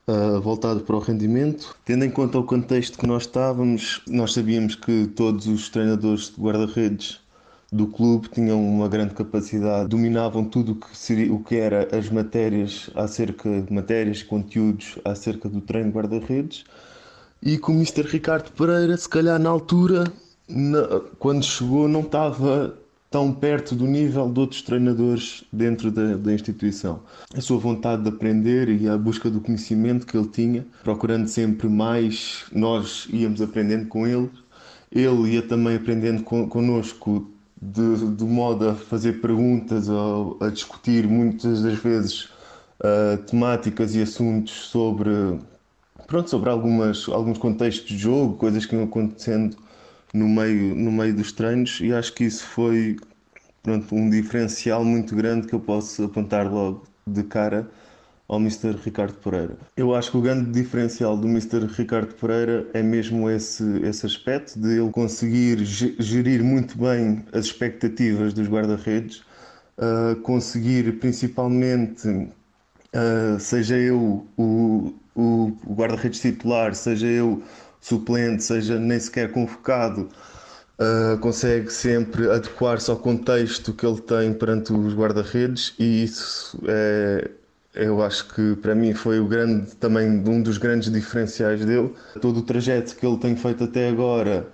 uh, voltado para o rendimento. Tendo em conta o contexto que nós estávamos, nós sabíamos que todos os treinadores de guarda-redes do clube tinham uma grande capacidade, dominavam tudo que, seria, o que era as matérias acerca matérias, conteúdos acerca do treino de guarda-redes. E com o Mr. Ricardo Pereira, se calhar na altura, na, quando chegou, não estava tão perto do nível de outros treinadores dentro da, da, instituição. A sua vontade de aprender e a busca do conhecimento que ele tinha, procurando sempre mais, nós íamos aprendendo com ele, ele ia também aprendendo con connosco de, de modo a fazer perguntas, a, a discutir muitas das vezes uh, temáticas e assuntos sobre, pronto, sobre algumas, alguns contextos de jogo, coisas que iam acontecendo no meio, no meio dos treinos e acho que isso foi pronto, um diferencial muito grande que eu posso apontar logo de cara ao Mr. Ricardo Pereira. Eu acho que o grande diferencial do Mr. Ricardo Pereira é mesmo esse, esse aspecto de ele conseguir gerir muito bem as expectativas dos guarda-redes, uh, conseguir principalmente, uh, seja eu o, o, o guarda-redes titular, seja eu suplente, seja nem sequer convocado, uh, consegue sempre adequar-se ao contexto que ele tem perante os guarda-redes e isso é, eu acho que para mim foi o grande também um dos grandes diferenciais dele. Todo o trajeto que ele tem feito até agora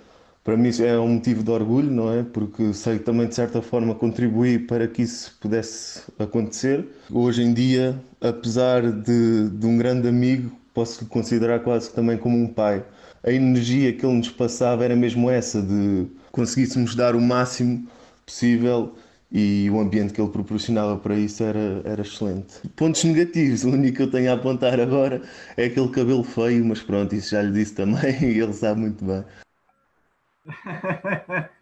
para mim é um motivo de orgulho, não é? Porque sei também de certa forma contribuí para que isso pudesse acontecer. Hoje em dia, apesar de, de um grande amigo, posso considerar quase também como um pai a energia que ele nos passava era mesmo essa, de conseguíssemos dar o máximo possível e o ambiente que ele proporcionava para isso era, era excelente. Pontos negativos, o único que eu tenho a apontar agora é aquele cabelo feio, mas pronto, isso já lhe disse também e ele sabe muito bem.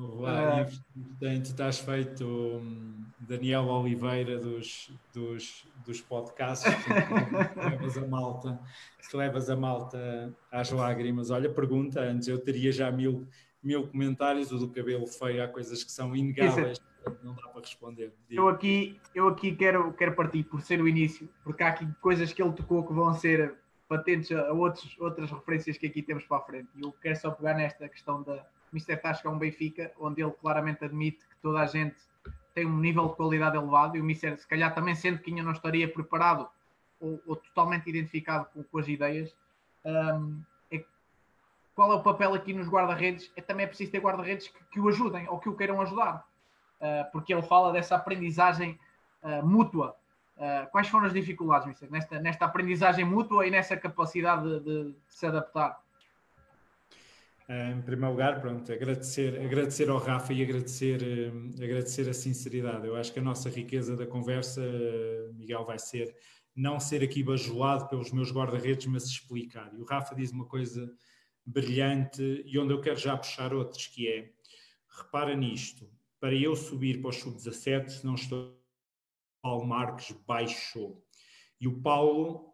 Olá, e, portanto, estás feito um, Daniel Oliveira dos, dos, dos podcasts, que levas a malta, que levas a malta às lágrimas. Olha, pergunta antes, eu teria já mil, mil comentários, o do cabelo feio, há coisas que são inegáveis, não dá para responder.
Eu aqui, eu aqui quero, quero partir por ser o início, porque há aqui coisas que ele tocou que vão ser patentes a outros, outras referências que aqui temos para a frente. Eu quero só pegar nesta questão da Mr. Tasca é um Benfica, onde ele claramente admite que toda a gente tem um nível de qualidade elevado e o Mister, se calhar também sendo que ainda não estaria preparado ou, ou totalmente identificado com, com as ideias, um, é, qual é o papel aqui nos guarda-redes? É também é preciso ter guarda-redes que, que, o ajudem ou que o queiram ajudar, porque ele fala dessa aprendizagem uh, mútua. Uh, quais foram as dificuldades, Mister, nesta, nesta aprendizagem mútua e nessa capacidade de, de, se adaptar?
Em primeiro lugar, pronto, agradecer, agradecer ao Rafa e agradecer, eh, agradecer a sinceridade. Eu acho que a nossa riqueza da conversa, Miguel, vai ser não ser aqui bajulado pelos meus guarda-redes, mas explicar. E o Rafa diz uma coisa brilhante e onde eu quero já puxar outros, que é, repara nisto, para eu subir para o sub-17, se não estou, Paulo Marques baixou. E o Paulo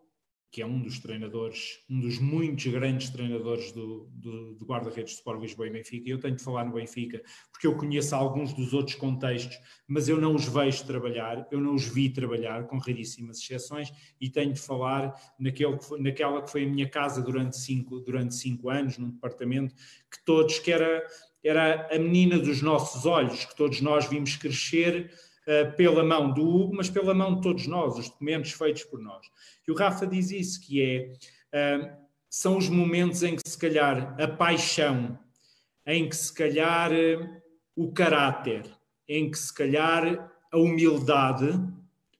que é um dos treinadores, um dos muitos grandes treinadores do, do, do guarda-redes de Sport Lisboa e Benfica. E eu tenho de falar no Benfica, porque eu conheço alguns dos outros contextos, mas eu não os vejo trabalhar, eu não os vi trabalhar, com raríssimas exceções, e tenho de falar naquele que foi, naquela que foi a minha casa durante cinco, durante cinco anos, num departamento, que todos, que era, era a menina dos nossos olhos, que todos nós vimos crescer uh, pela mão do Hugo, mas pela mão de todos nós, os documentos feitos por nós. E o Rafa diz isso, que é, uh, são os momentos em que se calhar a paixão, em que se calhar uh, o caráter, em que se calhar a humildade,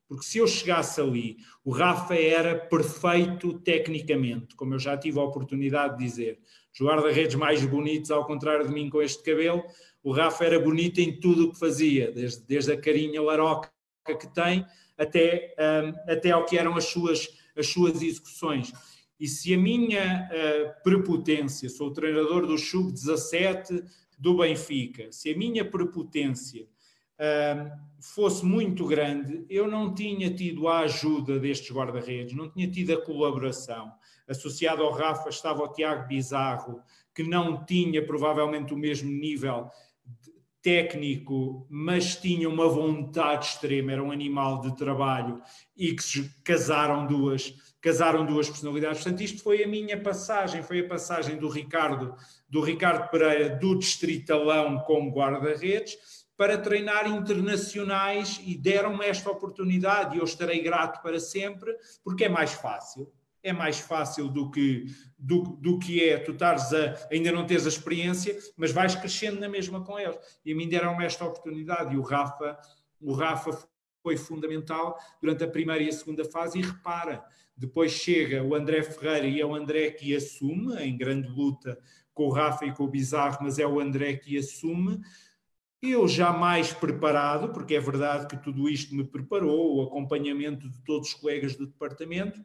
porque se eu chegasse ali, o Rafa era perfeito tecnicamente, como eu já tive a oportunidade de dizer. Os guarda-redes mais bonitos, ao contrário de mim com este cabelo, o Rafa era bonito em tudo o que fazia, desde, desde a carinha laroca que tem até, um, até ao que eram as suas, as suas execuções. E se a minha uh, prepotência, sou treinador do Sub-17 do Benfica, se a minha prepotência fosse muito grande, eu não tinha tido a ajuda destes guarda-redes, não tinha tido a colaboração. Associado ao Rafa estava o Tiago Bizarro, que não tinha provavelmente o mesmo nível técnico, mas tinha uma vontade extrema, era um animal de trabalho e que se casaram duas, casaram duas personalidades. Portanto, isto foi a minha passagem, foi a passagem do Ricardo, do Ricardo Pereira do Distritalão como guarda-redes para treinar internacionais e deram-me esta oportunidade e eu estarei grato para sempre, porque é mais fácil. É mais fácil do que, do, do que é tu estares a ainda não teres a experiência, mas vais crescendo na mesma com eles. E a mim deram-me esta oportunidade e o Rafa, o Rafa foi fundamental durante a primeira e a segunda fase e repara, depois chega o André Ferreira e é o André que assume, em grande luta com o Rafa e com o Bizarro, mas é o André que assume eu já mais preparado, porque é verdade que tudo isto me preparou, o acompanhamento de todos os colegas do departamento,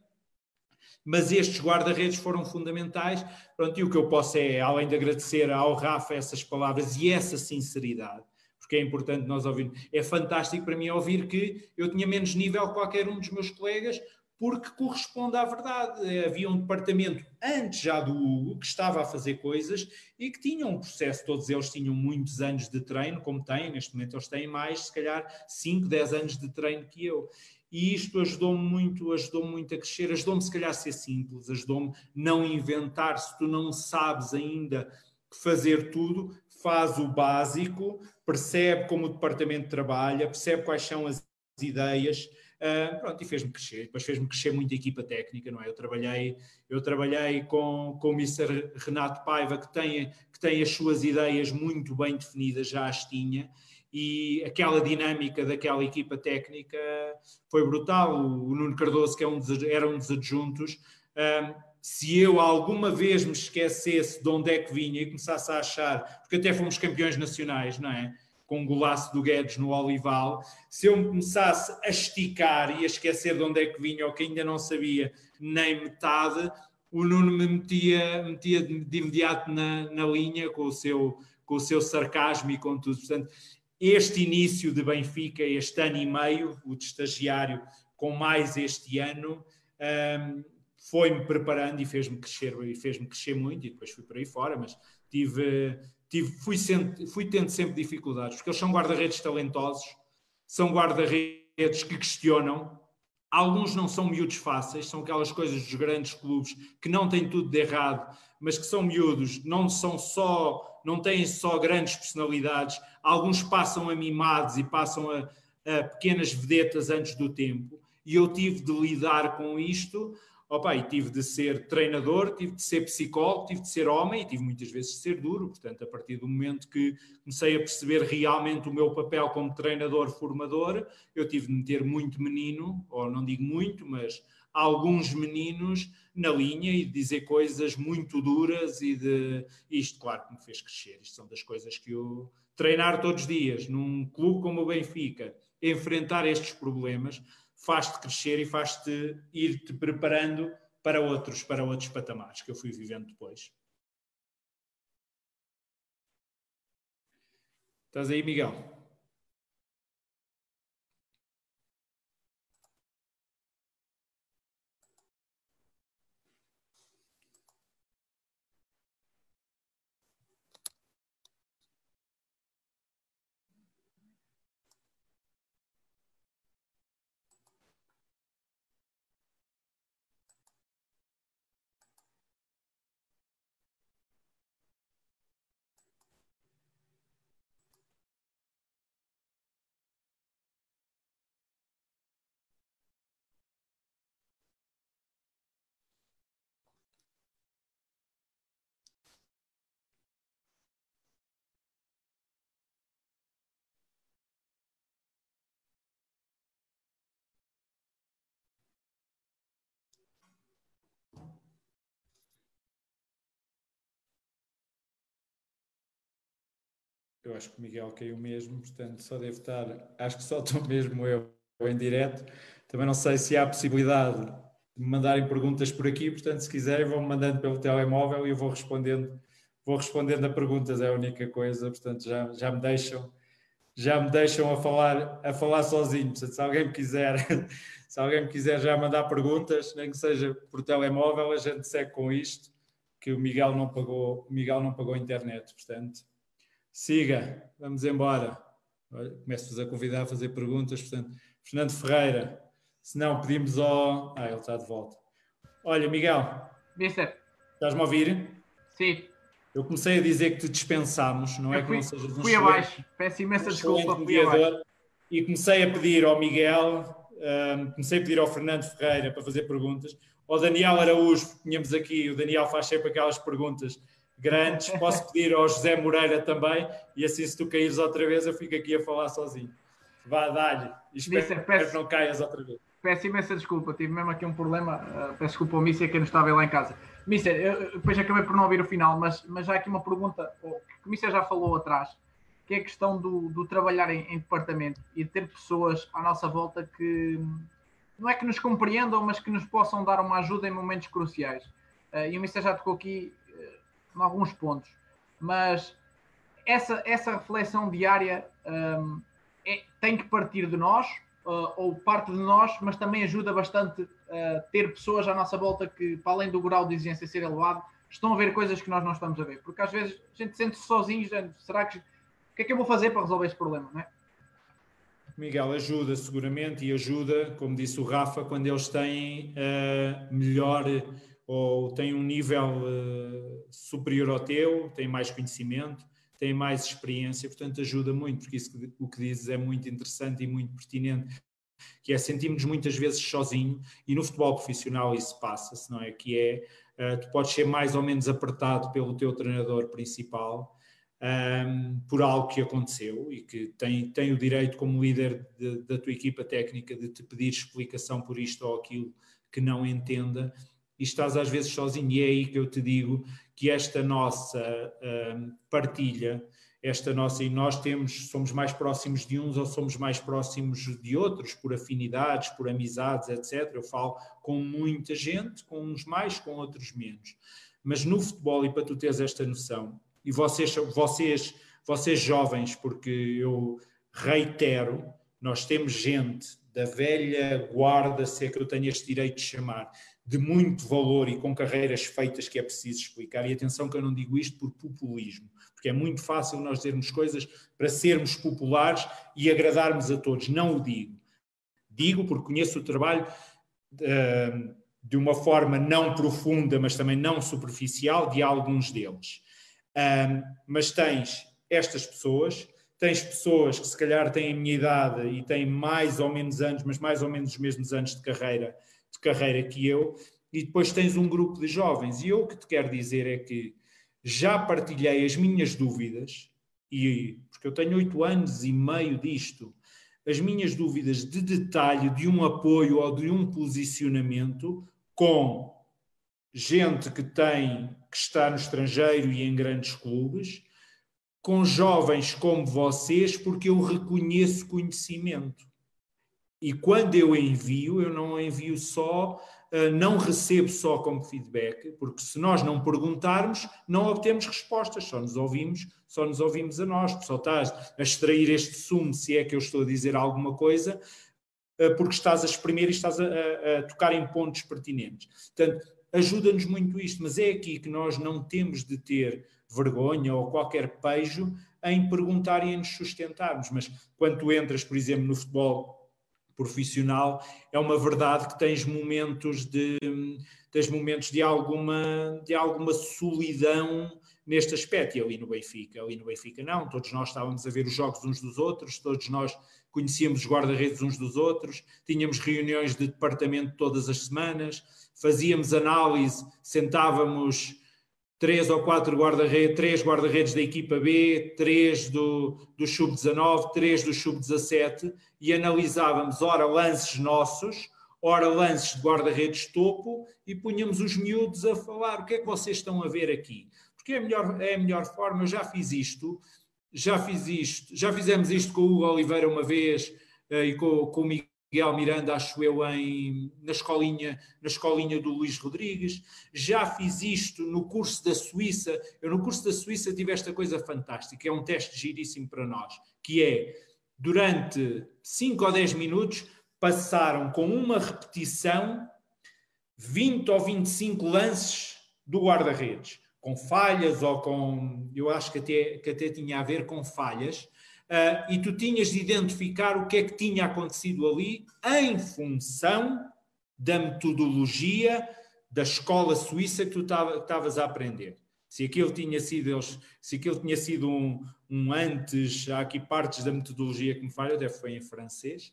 mas estes guarda-redes foram fundamentais. Pronto, e o que eu posso é, além de agradecer ao Rafa essas palavras e essa sinceridade, porque é importante nós ouvirmos. É fantástico para mim ouvir que eu tinha menos nível que qualquer um dos meus colegas, porque corresponde à verdade. Havia um departamento antes já do Hugo que estava a fazer coisas e que tinham um processo, todos eles tinham muitos anos de treino, como têm, neste momento eles têm mais, se calhar 5, 10 anos de treino que eu. E isto ajudou-me muito, ajudou-me muito a crescer, ajudou-me se calhar a ser simples, ajudou-me não inventar, se tu não sabes ainda fazer tudo, faz o básico, percebe como o departamento trabalha, percebe quais são as ideias, Uh, pronto, e fez-me crescer, depois fez-me crescer muito a equipa técnica, não é? Eu trabalhei, eu trabalhei com, com o Mr. Renato Paiva, que tem, que tem as suas ideias muito bem definidas, já as tinha, e aquela dinâmica daquela equipa técnica foi brutal. O, Nuno Cardoso, que é um dos, era um dos adjuntos, um, se eu alguma vez me esquecesse de onde é que vinha e começasse a achar, porque até fomos campeões nacionais, não é? com o golaço do Guedes no Olival, se eu começasse a esticar e a esquecer de onde é que vinha ou que ainda não sabia nem metade, o Nuno me metia, metia de imediato na, na linha com o, seu, com o seu sarcasmo e com tudo. Portanto, este início de Benfica, este ano e meio, o de estagiário, com mais este ano, um, foi-me preparando e fez-me crescer, e fez-me crescer muito, e depois fui por aí fora, mas tive tive, fui, fui tendo sempre dificuldades, porque eles são guarda-redes talentosos, são guarda-redes que questionam. Alguns não são miúdos fáceis, são aquelas coisas dos grandes clubes que não têm tudo de errado, mas que são miúdos, não são só, não têm só grandes personalidades. Alguns passam a mimados e passam a, a pequenas vedetas antes do tempo. E eu tive de lidar com isto Opa, e tive de ser treinador, tive de ser psicólogo, tive de ser homem e tive muitas vezes de ser duro. Portanto, a partir do momento que comecei a perceber realmente o meu papel como treinador, formador, eu tive de meter muito menino, ou não digo muito, mas alguns meninos na linha e dizer coisas muito duras e de isto, claro, que me fez crescer. Isto são das coisas que eu treinar todos os dias num clube como o Benfica, enfrentar estes problemas faz-te crescer e faz-te ir-te preparando para outros, para outros patamares que eu fui vivendo depois. Estás aí, Miguel? Eu acho que o Miguel caiu mesmo, portanto só deve estar, acho que só estou mesmo eu em direto. Também não sei se há possibilidade de me mandarem perguntas por aqui, portanto se quiserem vão-me mandando pelo telemóvel e eu vou respondendo, vou respondendo a perguntas, é a única coisa, portanto já, já me deixam já me deixam a falar, a falar sozinho. Portanto, se alguém me quiser, se alguém me quiser já mandar perguntas, nem que seja por telemóvel, a gente segue com isto, que o Miguel não pagou, Miguel não pagou a internet, portanto. Siga, vamos embora. Começo-vos a convidar a fazer perguntas, portanto, Fernando Ferreira, se não pedimos ao. Ah, ele está de volta. Olha, Miguel.
Mister.
Estás-me a ouvir?
Sim.
Eu comecei a dizer que te dispensámos, não é
fui,
que não sejas
um Fui abaixo, peço imensa desculpa.
Mediador, e comecei a pedir ao Miguel, um, comecei a pedir ao Fernando Ferreira para fazer perguntas, ao Daniel Araújo, tínhamos aqui, o Daniel faz sempre aquelas perguntas grandes, posso pedir ao José Moreira também, e assim se tu caíres outra vez eu fico aqui a falar sozinho. Vá, dá-lhe, espero, Mister, peço, que não caias outra vez.
Peço imensa desculpa, tive mesmo aqui um problema, uh, peço desculpa ao Mister que não estava lá em casa. Mister, eu, depois acabei por não ouvir o final, mas, mas há aqui uma pergunta que o Mister já falou atrás, que é a questão do, do trabalhar em, em, departamento e de ter pessoas à nossa volta que não é que nos compreendam, mas que nos possam dar uma ajuda em momentos cruciais. Uh, e o Mister já tocou aqui em alguns pontos, mas essa, essa reflexão diária um, é, tem que partir de nós, uh, ou parte de nós, mas também ajuda bastante uh, ter pessoas à nossa volta que, para além do grau de exigência ser elevado, estão a ver coisas que nós não estamos a ver. Porque às vezes a gente sente-se sozinho, será que. O que é que eu vou fazer para resolver este problema, não é?
Miguel, ajuda seguramente e ajuda, como disse o Rafa, quando eles têm uh, melhor ou têm um nível uh, superior ao teu, têm mais conhecimento, têm mais experiência, portanto ajuda muito, porque isso que, o que dizes é muito interessante e muito pertinente, que é sentirmos muitas vezes sozinho, e no futebol profissional isso passa-se, não é? Que é, uh, tu podes ser mais ou menos apertado pelo teu treinador principal, um, ehm, por algo que aconteceu e que tem, tem o direito, como líder de, da tua equipa técnica, de te pedir explicação por isto ou aquilo que não entenda, e estás às vezes sozinho. E é aí que eu te digo que esta nossa uh, partilha, esta nossa, e nós temos, somos mais próximos de uns ou somos mais próximos de outros, por afinidades, por amizades, etc. Eu falo com muita gente, com uns mais, com outros menos. Mas no futebol, e para tu teres esta noção, e vocês, vocês, vocês jovens, porque eu reitero, nós temos gente da velha guarda, se é que eu tenho este direito de chamar, de muito valor e com carreiras feitas que é preciso explicar. E atenção que eu não digo isto por populismo, porque é muito fácil nós dizermos coisas para sermos populares e agradarmos a todos. Não o digo. Digo porque conheço o trabalho uh, de uma forma não profunda, mas também não superficial, de alguns deles. Uh, mas tens estas pessoas, tens pessoas que se calhar têm a minha idade e têm mais ou menos anos, mas mais ou menos os mesmos anos de carreira de carreira que eu, e depois tens um grupo de jovens. E eu o que te quero dizer é que já partilhei as minhas dúvidas, e porque eu tenho oito anos e meio disto, as minhas dúvidas de detalhe de um apoio ou de um posicionamento com gente que tem que está no estrangeiro e em grandes clubes, com jovens como vocês, porque eu reconheço conhecimento. E quando eu envio, eu não envio só, uh, não recebo só como feedback, porque se nós não perguntarmos, não obtemos respostas, só nos ouvimos, só nos ouvimos a nós, só estás a extrair este sumo, se é que eu estou a dizer alguma coisa, uh, porque estás a exprimir e estás a, a, a tocar em pontos pertinentes. Portanto, ajuda-nos muito isto, mas é aqui que nós não temos de ter vergonha ou qualquer pejo em perguntar e em nos sustentarmos. Mas quando tu entras, por exemplo, no futebol profissional, é uma verdade que tens momentos de tens momentos de alguma de alguma solidão neste aspecto. E ali no Benfica, ali no Benfica não, todos nós estávamos a ver os jogos uns dos outros, todos nós conhecíamos os guarda-redes uns dos outros, tínhamos reuniões de departamento todas as semanas, fazíamos análise, sentávamos três ou quatro guarda-redes, três guarda-redes da equipa B, três do, do sub-19, três do sub-17 e analisávamos ora lances nossos, ora lances de guarda-redes topo e punhamos os miúdos a falar o que é que vocês estão a ver aqui. Porque é a melhor, é a melhor forma, eu já fiz isto, já fiz isto, já fizemos isto com o Hugo Oliveira uma vez uh, e com, com o Miguel Miguel Miranda, acho eu, em, na, escolinha, na escolinha do Luís Rodrigues. Já fiz isto no curso da Suíça. Eu, no curso da Suíça, tive esta coisa fantástica, é um teste giríssimo para nós, que é durante 5 ou 10 minutos, passaram com uma repetição 20 ou 25 lances do guarda-redes, com falhas ou com. Eu acho que até, que até tinha a ver com falhas, uh, e tu tinhas de identificar o que é que tinha acontecido ali em função da metodologia da escola suíça que tu estavas a aprender. Se aquilo tinha sido, se aquilo tinha sido um, um antes, há aqui partes da metodologia que me falham, deve foi em francês,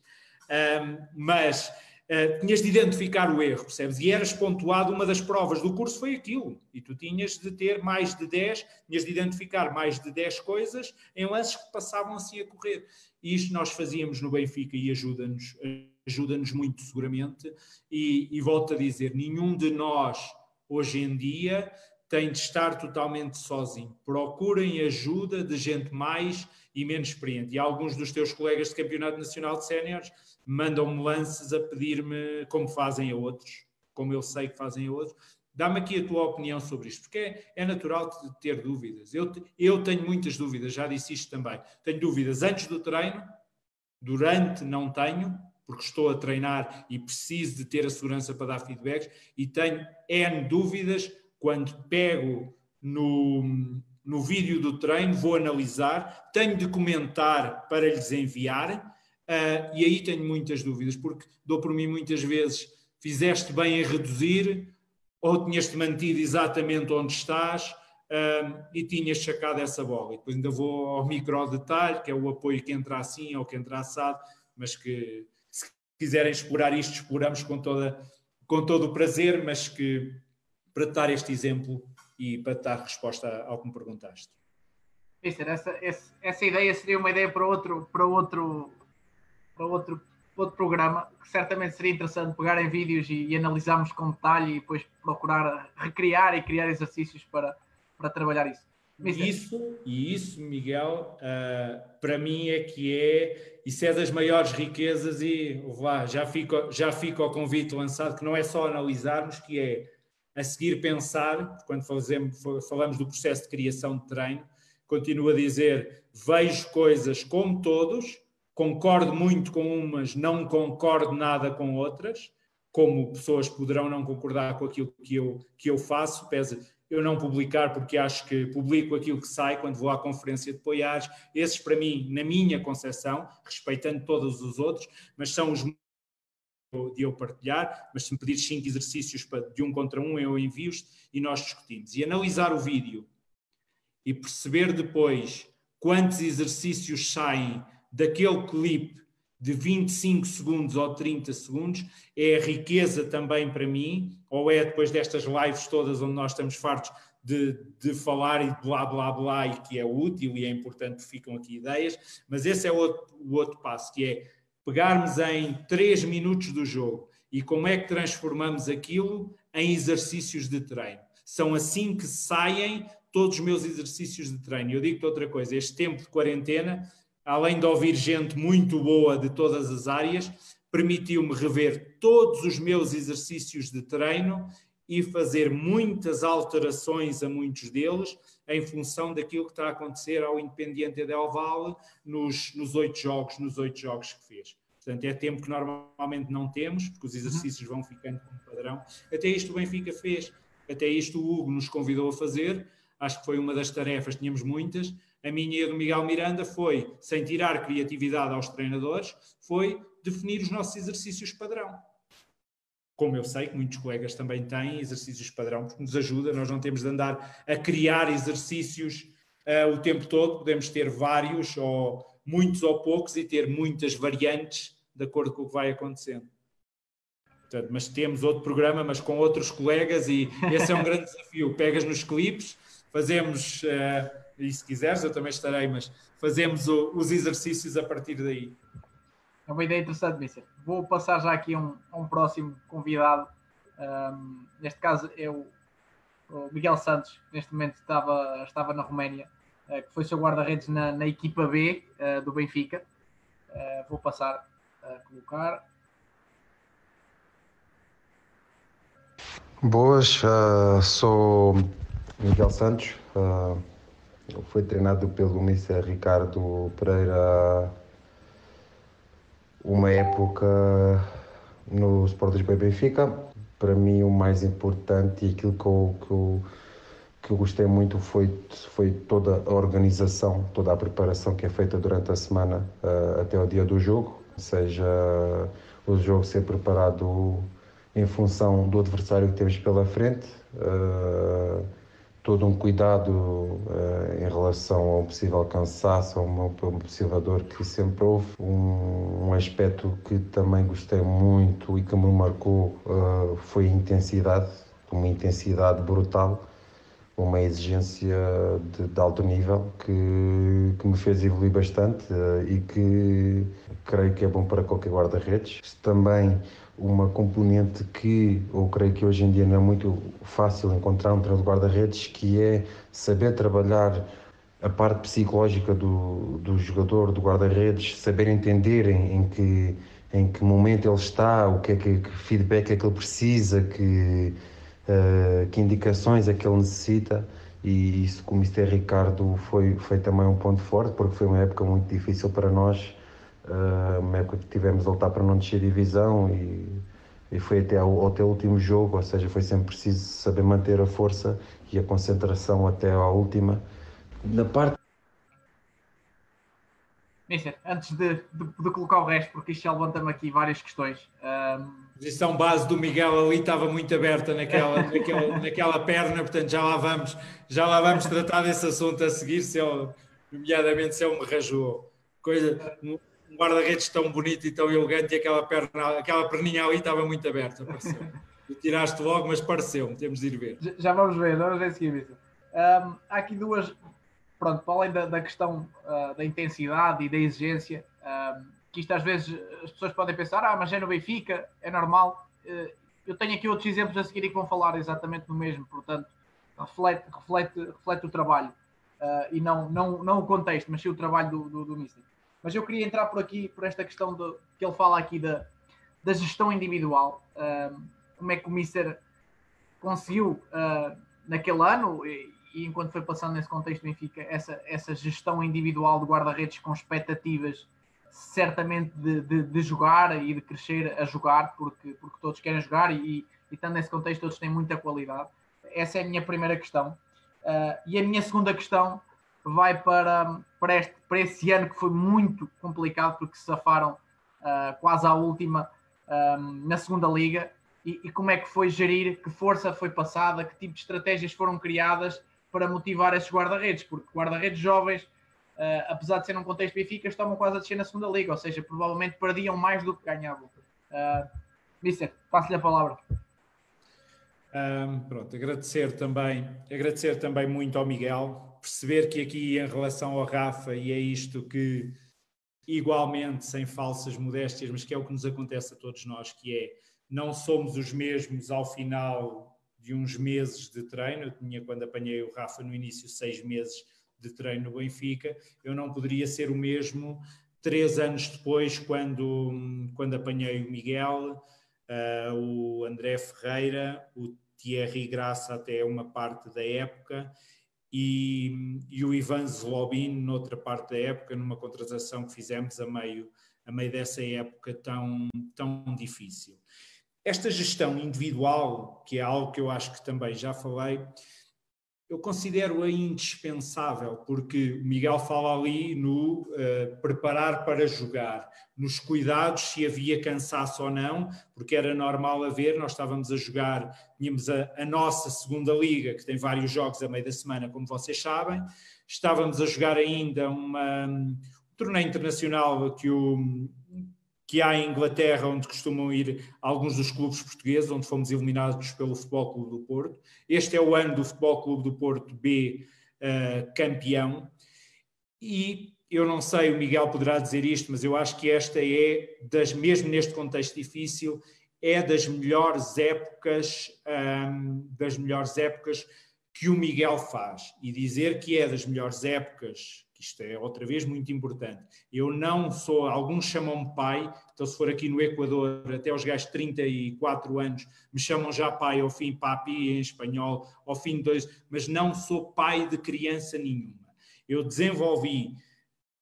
um, mas uh, tinhas de identificar o erro, percebes? E eras pontuado, uma das provas do curso foi aquilo, e tu tinhas de ter mais de 10, tinhas de identificar mais de 10 coisas em lances que passavam assim a correr. E isto nós fazíamos no Benfica e ajuda-nos ajuda-nos muito seguramente, e, e volto a dizer, nenhum de nós hoje em dia tem de estar totalmente sozinho. Procurem ajuda de gente mais e menos experiente. E alguns dos teus colegas de Campeonato Nacional de Séniores mandam-me lances a pedir-me como fazem a outros, como eu sei que fazem a outros. Dá-me aqui a tua opinião sobre isto, porque é, é natural ter dúvidas. Eu, eu tenho muitas dúvidas, já disse isto também. Tenho dúvidas antes do treino, durante não tenho, porque estou a treinar e preciso de ter a segurança para dar feedbacks, e tenho N dúvidas quando pego no, no vídeo do treino, vou analisar, tenho de comentar para lhes enviar, uh, e aí tenho muitas dúvidas, porque dou por mim muitas vezes, fizeste bem em reduzir, ou tinhas-te mantido exatamente onde estás, uh, e tinhas sacado essa bola. E depois ainda vou ao micro detalhe, que é o apoio que entra assim ou que entra assado, mas que se quiserem explorar isto, exploramos com, toda, com todo o prazer, mas que para te dar este exemplo e para te dar resposta ao que me perguntaste.
Mister, essa, essa, essa ideia seria uma ideia para outro, para outro, para outro, outro programa, que certamente seria interessante pegar em vídeos e, e analisarmos com detalhe e depois procurar recriar e criar exercícios para, para trabalhar isso.
Mister. Isso, e isso, Miguel, uh, para mim é que é, isso é das maiores riquezas e vá, já fica, já fica o convite lançado, que não é só analisarmos, que é a seguir pensar, quando falamos do processo de criação de treino, continuo a dizer, vejo coisas como todos, concordo muito com umas, não concordo nada com outras, como pessoas poderão não concordar com aquilo que eu, que eu faço, pese eu não publicar porque acho que publico aquilo que sai quando vou à conferência de apoiares, esses para mim, na minha concepção, respeitando todos os outros, mas são os de eu partilhar, mas se me pedires cinco exercícios de um contra um, eu envio-os e nós discutimos. E analisar o vídeo e perceber depois quantos exercícios saem daquele clipe de 25 segundos ou 30 segundos é a riqueza também para mim, ou é depois destas lives todas onde nós estamos fartos de, de falar e blá blá blá e que é útil e é importante ficam aqui ideias, mas esse é o outro, o outro passo, que é pegarmos em três minutos do jogo e como é que transformamos aquilo em exercícios de treino. São assim que saem todos os meus exercícios de treino. Eu digo-te outra coisa: este tempo de quarentena, além de ouvir gente muito boa de todas as áreas, permitiu-me rever todos os meus exercícios de treino e fazer muitas alterações a muitos deles em função daquilo que está a acontecer ao Independiente Del Valle nos, nos oito jogos, nos oito jogos que fez. Portanto, é tempo que normalmente não temos, porque os exercícios vão ficando como padrão. Até isto o Benfica fez, até isto o Hugo nos convidou a fazer, acho que foi uma das tarefas, tínhamos muitas. A minha e a do Miguel Miranda foi, sem tirar criatividade aos treinadores, foi definir os nossos exercícios padrão como eu sei que muitos colegas também têm exercícios padrão, porque nos ajuda, nós não temos de andar a criar exercícios uh, o tempo todo, podemos ter vários, ou muitos ou poucos, e ter muitas variantes de acordo com o que vai acontecendo. Portanto, mas temos outro programa, mas com outros colegas, e esse é um grande desafio. Pegas nos clipes, fazemos, uh, e se quiseres, eu também estarei, mas fazemos o, os exercícios a partir daí.
É uma ideia interessante, Mister. Vou passar já aqui a um, um próximo convidado. Um, neste caso é o, o, Miguel Santos, que neste momento estava, estava na Roménia, uh, que foi seu guarda-redes na, na, equipa B uh, do Benfica. Uh, vou passar a colocar.
Boas, sou Miguel Santos, fui treinado pelo Mister Ricardo Pereira uma época no Sport Lisboa Benfica. Para mim, o mais importante e aquilo que eu, que eu, que eu gostei muito foi, foi toda a organização, toda a preparação que é feita durante a semana uh, até o dia do jogo, seja o jogo ser preparado em função do adversário que temos pela frente, uh, todo um cuidado uh, em relação ao possível cansaço, a uma, uma possível dor que sempre houve. Um, um, aspecto que também gostei muito e que me marcou uh, foi a intensidade, uma intensidade brutal, uma exigência de, de alto nível que, que, me fez evoluir bastante uh, e que creio que é bom para qualquer guarda-redes. Também uma componente que eu creio que hoje em dia não é muito fácil encontrar um treinador de guarda-redes, que é saber trabalhar a parte psicológica do, do jogador, do guarda-redes, saber entender em, em, que, em que momento ele está, o que é que, que feedback é que ele precisa, que, uh, que indicações é que ele necessita. E isso, como disse Ricardo, foi, foi também um ponto forte, porque foi uma época muito difícil para nós Uh, uma época que tivemos a lutar para não descer divisão e, e foi até, ao, até o último jogo, ou seja, foi sempre preciso saber manter a força e a concentração até à última. Na parte.
Mister, antes de, de, de, colocar o resto, porque isto já levanta-me aqui várias questões.
Um... A posição base do Miguel ali estava muito aberta naquela, naquela, naquela perna, portanto já lá vamos, já lá vamos tratar desse assunto a seguir, se ele, nomeadamente se ele me rajou. Coisa, guarda-redes tão bonito e tão elegante e aquela, perna, aquela perninha ali estava muito aberta, pareceu. E tiraste logo, mas pareceu, temos de ir ver.
Já, já vamos ver, vamos ver seguir um, Há aqui duas, pronto, para além da, da questão uh, da intensidade e da exigência, um, que isto às vezes as pessoas podem pensar, ah, mas é no Benfica, é normal. Uh, eu tenho aqui outros exemplos a seguir e que vão falar exatamente no mesmo, portanto, reflete, reflete, reflete o trabalho uh, e não, não, não o contexto, mas sim o trabalho do, do, do Mister. Mas eu queria entrar por aqui, por esta questão de, que ele fala aqui da, da gestão individual. Uh, como é que o Mister conseguiu, uh, naquele ano, e, e, enquanto foi passando nesse contexto Benfica, essa, essa gestão individual de guarda-redes com expectativas certamente de, de, de, jogar e de crescer a jogar, porque, porque todos querem jogar e, e estando nesse contexto todos têm muita qualidade. Essa é a minha primeira questão. Uh, e a minha segunda questão vai para, para, este, para esse ano que foi muito complicado porque se safaram uh, quase à última um, ah, na segunda liga. E, e, como é que foi gerir, que força foi passada, que tipo de estratégias foram criadas para motivar esses guarda-redes, porque guarda-redes jovens, uh, apesar de ser num contexto Benfica, estavam quase a descer na segunda liga, ou seja, provavelmente perdiam mais do que ganhavam. Uh, Mister, passo-lhe a palavra.
Um, pronto, agradecer também, agradecer também muito ao Miguel perceber que aqui, em relação ao Rafa, e é isto que, igualmente, sem falsas modéstias, mas que é o que nos acontece a todos nós, que é não somos os mesmos ao final de uns meses de treino. Eu tinha, quando apanhei o Rafa no início, seis meses de treino no Benfica. Eu não poderia ser o mesmo três anos depois, quando, quando apanhei o Miguel, uh, o André Ferreira, o Thierry Graça até uma parte da época e, e o Ivan Zlobin, noutra parte da época, numa contratação que fizemos a meio, a meio dessa época tão, tão difícil. Esta gestão individual, que é algo que eu acho que também já falei, eu considero-a indispensável, porque o Miguel fala ali no uh, preparar para jogar, nos cuidados se havia cansaço ou não, porque era normal haver, nós estávamos a jogar, tínhamos a, a nossa segunda liga, que tem vários jogos a meio da semana, como vocês sabem, estávamos a jogar ainda uma, um torneio internacional que o, que há em Inglaterra, onde costumam ir alguns dos clubes portugueses, onde fomos eliminados pelo Futebol Clube do Porto. Este é o ano do Futebol Clube do Porto B uh, campeão. E eu não sei, o Miguel poderá dizer isto, mas eu acho que esta é, das, mesmo neste contexto difícil, é das melhores épocas, um, ehm, das melhores épocas que o Miguel faz. E dizer que é das melhores épocas que isto é outra vez muito importante. Eu não sou, alguns chamam-me pai, então se for aqui no Equador, até os gajos de 34 anos, me chamam já pai, ao fim papi em espanhol, ao fim dois, mas não sou pai de criança nenhuma. Eu desenvolvi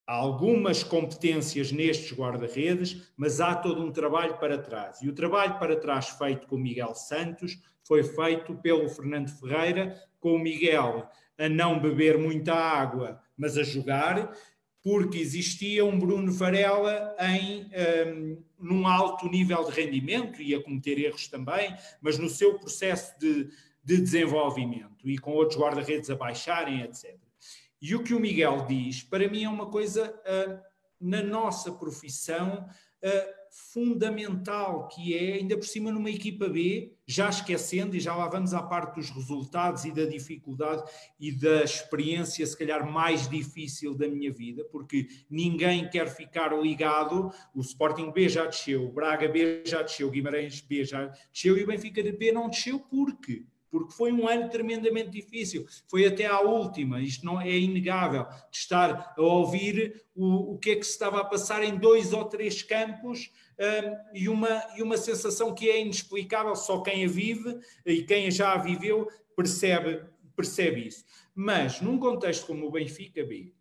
algumas competências nestes guarda-redes, mas há todo um trabalho para trás. E o trabalho para trás feito com o Miguel Santos foi feito pelo Fernando Ferreira, com o Miguel a não beber muita água, mas a jogar, porque existia um Bruno Varela em um, num alto nível de rendimento e a cometer erros também, mas no seu processo de, de desenvolvimento e com outros guarda-redes a baixarem, etc. E o que o Miguel diz, para mim, é uma coisa uh, na nossa profissão uh, fundamental, que é, ainda por cima, numa equipa B, já esquecendo, e já lá vamos à parte dos resultados e da dificuldade e da experiência, se calhar, mais difícil da minha vida, porque ninguém quer ficar ligado. O Sporting B já desceu, o Braga B já desceu, o Guimarães B já desceu e o Benfica B não desceu, porque porque foi um ano tremendamente difícil. Foi até à última, isto não é inegável, de estar a ouvir o, o que é que se estava a passar em dois ou três campos um, e, uma, e uma sensação que é inexplicável, só quem a vive e quem já a viveu percebe, percebe isso. Mas num contexto como o Benfica B,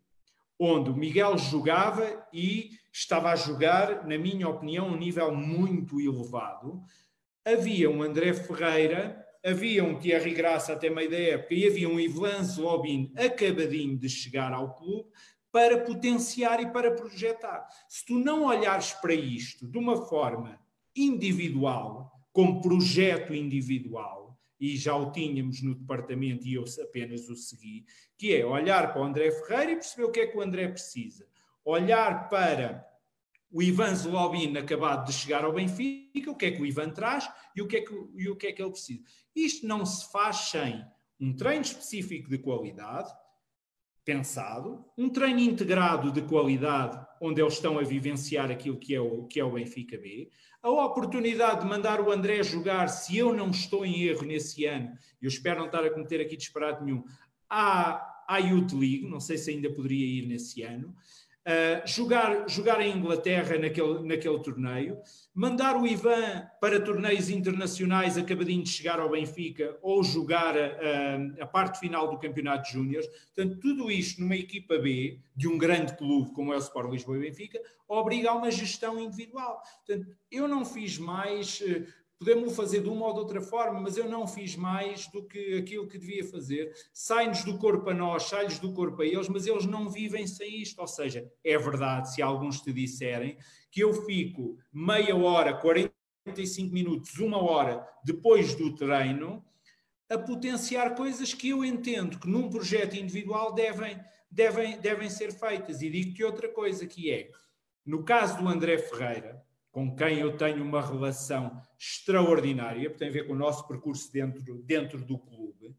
onde o Miguel jogava e estava a jogar, na minha opinião, um nível muito elevado, havia um André Ferreira havia um Thierry Graça até meio da época e havia um Ivan Zlobin acabadinho de chegar ao clube para potenciar e para projetar. Se tu não olhares para isto de uma forma individual, como projeto individual, e já o tínhamos no departamento e eu apenas o segui, que é olhar para o André Ferreira e perceber o que é que o André precisa. Olhar para o Ivan Zlobin acabado de chegar ao Benfica, o que é que o Ivan traz e o que é que, e o que, é que ele precisa. Isto não se faz sem um treino específico de qualidade, pensado, um treino integrado de qualidade, onde eles estão a vivenciar aquilo que é o, que é o Benfica B, a oportunidade de mandar o André jogar, se eu não estou em erro nesse ano, eu espero não estar a cometer aqui disparate nenhum, à, à Youth League, não sei se ainda poderia ir nesse ano, Uh, jogar, jogar em Inglaterra naquele, naquele torneio, mandar o Ivan para torneios internacionais acabadinho de chegar ao Benfica ou jogar a, a parte final do Campeonato de Júniores. Portanto, tudo isto numa equipa B de um grande clube como é o Sport Lisboa e Benfica obriga a uma gestão individual. Portanto, eu não fiz mais uh, Podemos fazer de uma ou de outra forma, mas eu não fiz mais do que aquilo que devia fazer. Sai-nos do corpo a nós, sai-lhes do corpo a eles, mas eles não vivem sem isto. Ou seja, é verdade, se alguns te disserem, que eu fico meia hora, 45 minutos, uma hora depois do treino, a potenciar coisas que eu entendo que num projeto individual devem, devem, devem ser feitas. E digo-te outra coisa que é, no caso do André Ferreira, com quem eu tenho uma relação extraordinária, porque tem a ver com o nosso percurso dentro, dentro do clube.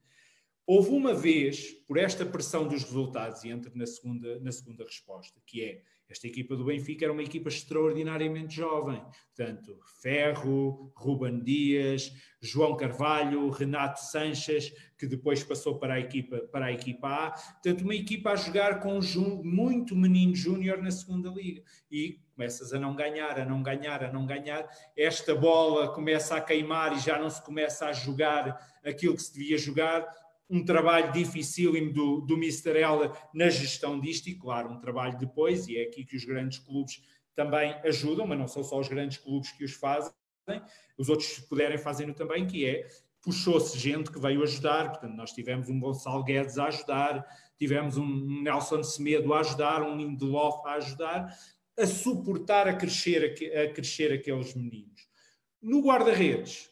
Houve uma vez, por esta pressão dos resultados, e entro na segunda, na segunda resposta, que é esta equipa do Benfica era uma equipa extraordinariamente jovem. Portanto, Ferro, Ruben Dias, João Carvalho, Renato Sanches, que depois passou para a equipa, para a equipa A. Portanto, uma equipa a jogar com muito menino júnior na segunda liga. E começas a não ganhar, a não ganhar, a não ganhar. Esta bola começa a queimar e já não se começa a jogar aquilo que se devia jogar um trabalho dificílimo do, do Mr. Ella na gestão disto e, claro, um trabalho depois, e é aqui que os grandes clubes também ajudam, mas não são só os grandes clubes que os fazem, os outros, se puderem, fazem-no também, que é puxou-se gente que veio ajudar, portanto, nós tivemos um Gonçalo Guedes a ajudar, tivemos um Nelson Semedo a ajudar, um Lindelof a ajudar, a suportar, a crescer, a crescer aqueles meninos. No guarda-redes,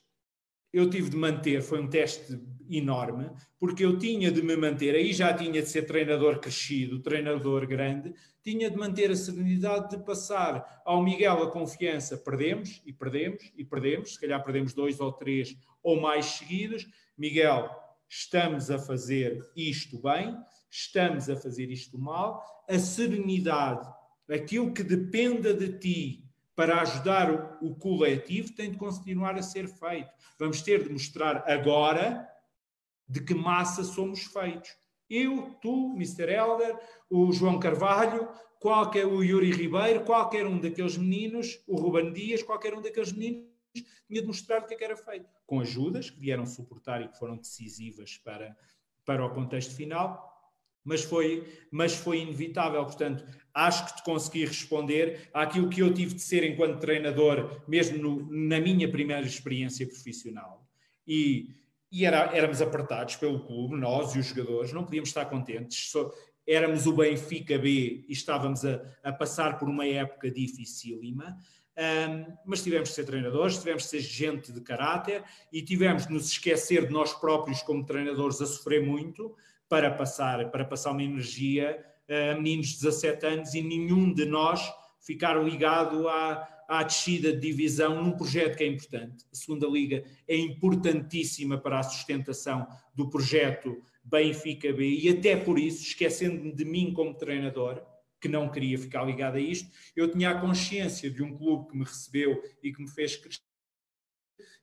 eu tive de manter, foi um teste enorme, porque eu tinha de me manter, aí já tinha de ser treinador crescido, treinador grande, tinha de manter a serenidade de passar ao Miguel a confiança, perdemos e perdemos e perdemos, se calhar perdemos dois ou três ou mais seguidos. Miguel, estamos a fazer isto bem, estamos a fazer isto mal, a serenidade, aquilo que dependa de ti para ajudar o, coletivo tem de continuar a ser feito. Vamos ter de mostrar agora de que massa somos feitos. Eu, tu, Mr. Elder, o João Carvalho, qualquer o Yuri Ribeiro, qualquer um daqueles meninos, o Ruben Dias, qualquer um daqueles meninos tinha de mostrar o que, é que era feito, com ajudas que vieram suportar e que foram decisivas para, para o contexto final, mas foi, mas foi inevitável. Portanto, acho que te consegui responder àquilo que eu tive de ser enquanto treinador, mesmo no, na minha primeira experiência profissional. E, e era, éramos apertados pelo clube, nós e os jogadores, não podíamos estar contentes. Só, éramos o Benfica B e estávamos a, a passar por uma época dificílima. Um, mas tivemos de ser treinadores, tivemos de ser gente de caráter e tivemos de nos esquecer de nós próprios como treinadores a sofrer muito para passar, para passar uma energia a meninos de 17 anos e nenhum de nós ficar ligado à, à descida de divisão num projeto que é importante. A segunda liga é importantíssima para a sustentação do projeto Benfica B e até por isso, esquecendo-me de mim como treinador, que não queria ficar ligado a isto, eu tinha a consciência de um clube que me recebeu e que me fez crescer.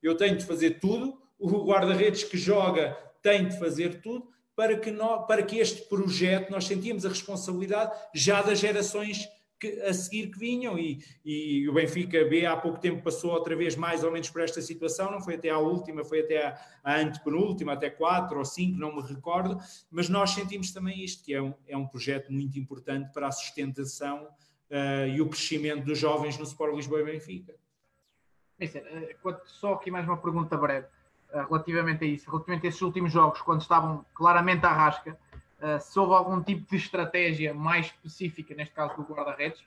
Eu tenho de fazer tudo, o guarda-redes que joga tem de fazer tudo para que, nós, para que este projeto nós sentíamos a responsabilidade já das gerações que, a seguir que vinham. E, e o Benfica B há pouco tempo passou outra vez mais ou menos por esta situação, não foi até à última, foi até à, à antepenúltima, até quatro ou cinco, não me recordo, mas nós sentimos também isto, que é um, é um projeto muito importante para a sustentação uh, e o crescimento dos jovens no Sport Lisboa e Benfica.
Eh, só aqui mais uma pergunta breve relativamente a isso, relativamente a esses últimos jogos, quando estavam claramente à rasca, uh, se houve algum tipo de estratégia mais específica, neste caso do guarda-redes,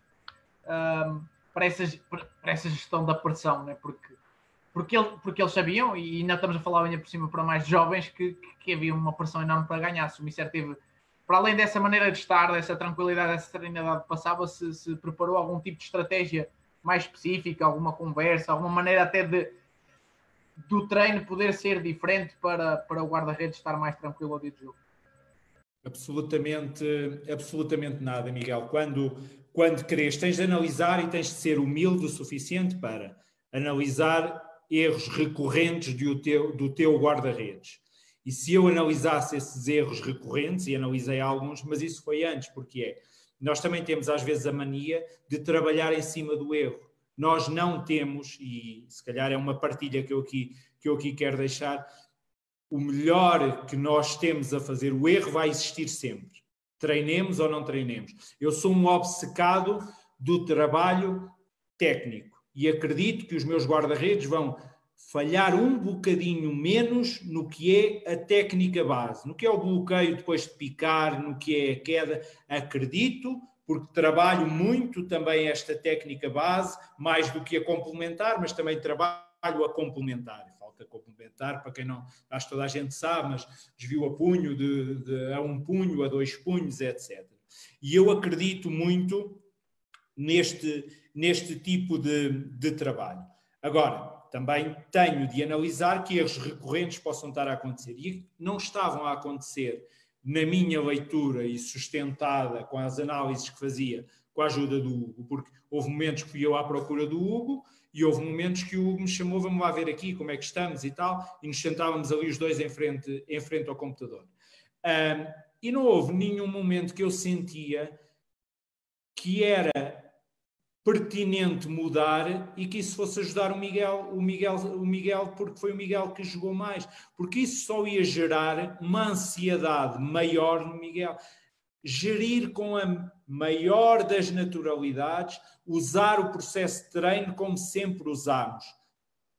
uh, para, essa, para essa gestão da pressão, né? porque, porque, ele, porque eles sabiam, e ainda estamos a falar ainda por cima para mais jovens, que, que, havia uma pressão enorme para ganhar. Se o Mister teve, para além dessa maneira de estar, dessa tranquilidade, dessa serenidade passava, se, se preparou algum tipo de estratégia mais específica, alguma conversa, alguma maneira até de do treino poder ser diferente para, para o guarda-redes estar mais tranquilo ao dia de jogo?
Absolutamente, absolutamente nada, Miguel. Quando, quando queres, tens de analisar e tens de ser humilde o suficiente para analisar erros recorrentes do teu, do teu guarda-redes. E se eu analisasse esses erros recorrentes, e analisei alguns, mas isso foi antes, porque é, nós também temos às vezes a mania de trabalhar em cima do erro. Nós não temos, e se calhar é uma partilha que eu aqui, que eu aqui quero deixar, o melhor que nós temos a fazer, o erro vai existir sempre. Treinemos ou não treinemos. Eu sou um obcecado do trabalho técnico e acredito que os meus guarda-redes vão falhar um bocadinho menos no que é a técnica base, no que é o bloqueio depois de picar, no que é a queda. Acredito, porque trabalho muito também esta técnica base, mais do que a complementar, mas também trabalho a complementar falta complementar, para quem não, acho que toda a gente sabe, mas desvio a punho, de, de, a um punho, a dois punhos, etc. E eu acredito muito neste, neste tipo de, de trabalho. Agora, também tenho de analisar que erros recorrentes possam estar a acontecer e não estavam a acontecer na minha leitura e sustentada com as análises que fazia com a ajuda do Hugo, porque houve momentos que fui eu à procura do Hugo e houve momentos que o Hugo me chamou, vamos lá ver aqui como é que estamos e tal, e nos sentávamos ali os dois em frente, em frente ao computador. Um, e não houve nenhum momento que eu sentia que era pertinente mudar e que isso fosse ajudar o Miguel, o Miguel, o Miguel, porque foi o Miguel que jogou mais, porque isso só ia gerar uma ansiedade maior no Miguel. Gerir com a maior das naturalidades, usar o processo de treino como sempre usamos,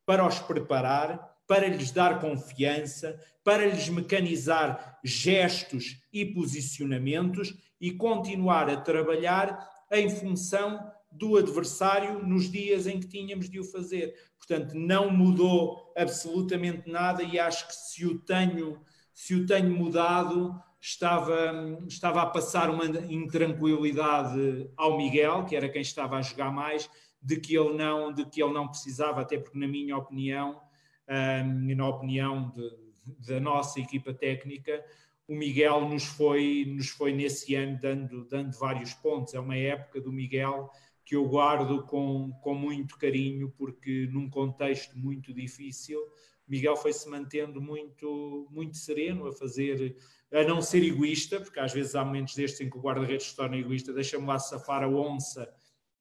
para os preparar, para lhes dar confiança, para lhes mecanizar gestos e posicionamentos e continuar a trabalhar em função do adversário nos dias em que tínhamos de o fazer. Portanto, não mudou absolutamente nada e acho que se o tenho, se o tenho mudado, estava, estava a passar uma intranquilidade ao Miguel, que era quem estava a jogar mais, de que ele não, de que ele não precisava, até porque, na minha opinião, um, e na opinião de, da nossa equipa técnica, o Miguel nos foi, nos foi nesse ano dando, dando vários pontos. É uma época do Miguel que eu guardo com, com muito carinho, porque num contexto muito difícil, Miguel foi-se mantendo muito, muito sereno a fazer, a não ser egoísta, porque às vezes há momentos destes em que o guarda-redes se torna egoísta, deixa-me lá safar a onça,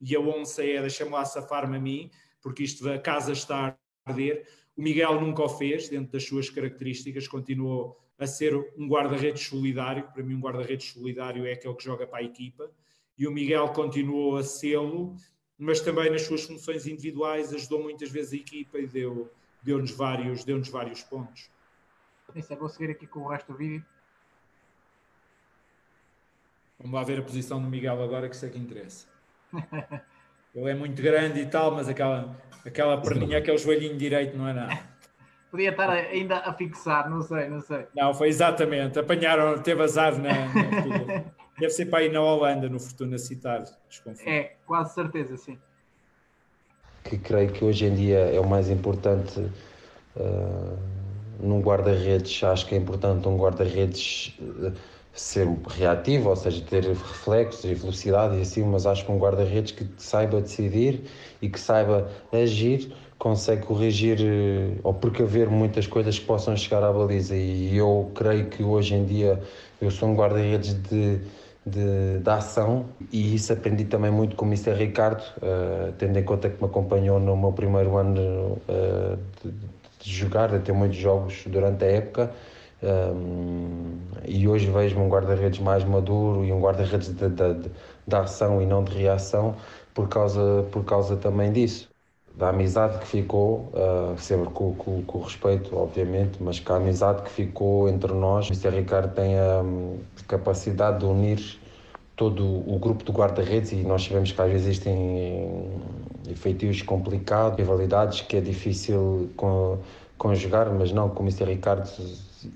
e a onça é deixa-me lá safar-me a mim, porque isto a casa está a arder. O Miguel nunca o fez, dentro das suas características, continuou a ser um guarda-redes solidário. Para mim, um guarda-redes solidário é aquele que joga para a equipa. E o Miguel continuou a sê-lo, mas também nas suas funções individuais ajudou muitas vezes a equipa e deu, deu-nos vários, deu vários pontos.
É, vou seguir aqui com o resto do vídeo.
Vamos lá ver a posição do Miguel agora, que isso é que interessa. Ele é muito grande e tal, mas aquela, aquela perninha, aquele joelhinho direito não é nada.
Podia estar ainda a fixar, não sei, não sei.
Não, foi exatamente. Apanharam, teve azar na. na Deve ser para ir na Holanda, no Fortuna Citar,
desconfio. É, quase certeza, sim.
Que creio que hoje em dia é o mais importante uh, num guarda-redes. Acho que é importante um guarda-redes. Uh, ser reativo, ou seja, ter reflexos e velocidade e assim, mas acho que um guarda-redes que saiba decidir e que saiba agir consegue corrigir eh, ou precaver muitas coisas que possam chegar à baliza e eu creio que hoje em dia eu sou um guarda-redes de, de, de, ação e isso aprendi também muito com o Mr. Ricardo, uh, tendo em conta que me acompanhou no meu primeiro ano uh, de, de jogar, de ter muitos jogos durante a época um, e hoje vejo-me um guarda-redes mais maduro e um guarda-redes de, de, de, de, ação e não de reação por causa, por causa também disso. Da amizade que ficou, uh, sempre com, com, com, respeito, obviamente, mas que a amizade que ficou entre nós, o Mr. Ricardo tem a um, capacidade de unir todo o grupo de guarda-redes e nós sabemos que às vezes existem efeitos complicados, rivalidades que é difícil conjugar, mas não, como o Mr. Ricardo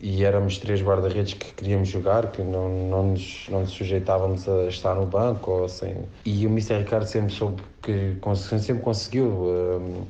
e éramos três guarda-redes que queríamos jogar, que não, não, nos, não nos sujeitávamos a estar no banco ou assim. E o Mr. Ricardo sempre soube que sempre conseguiu um,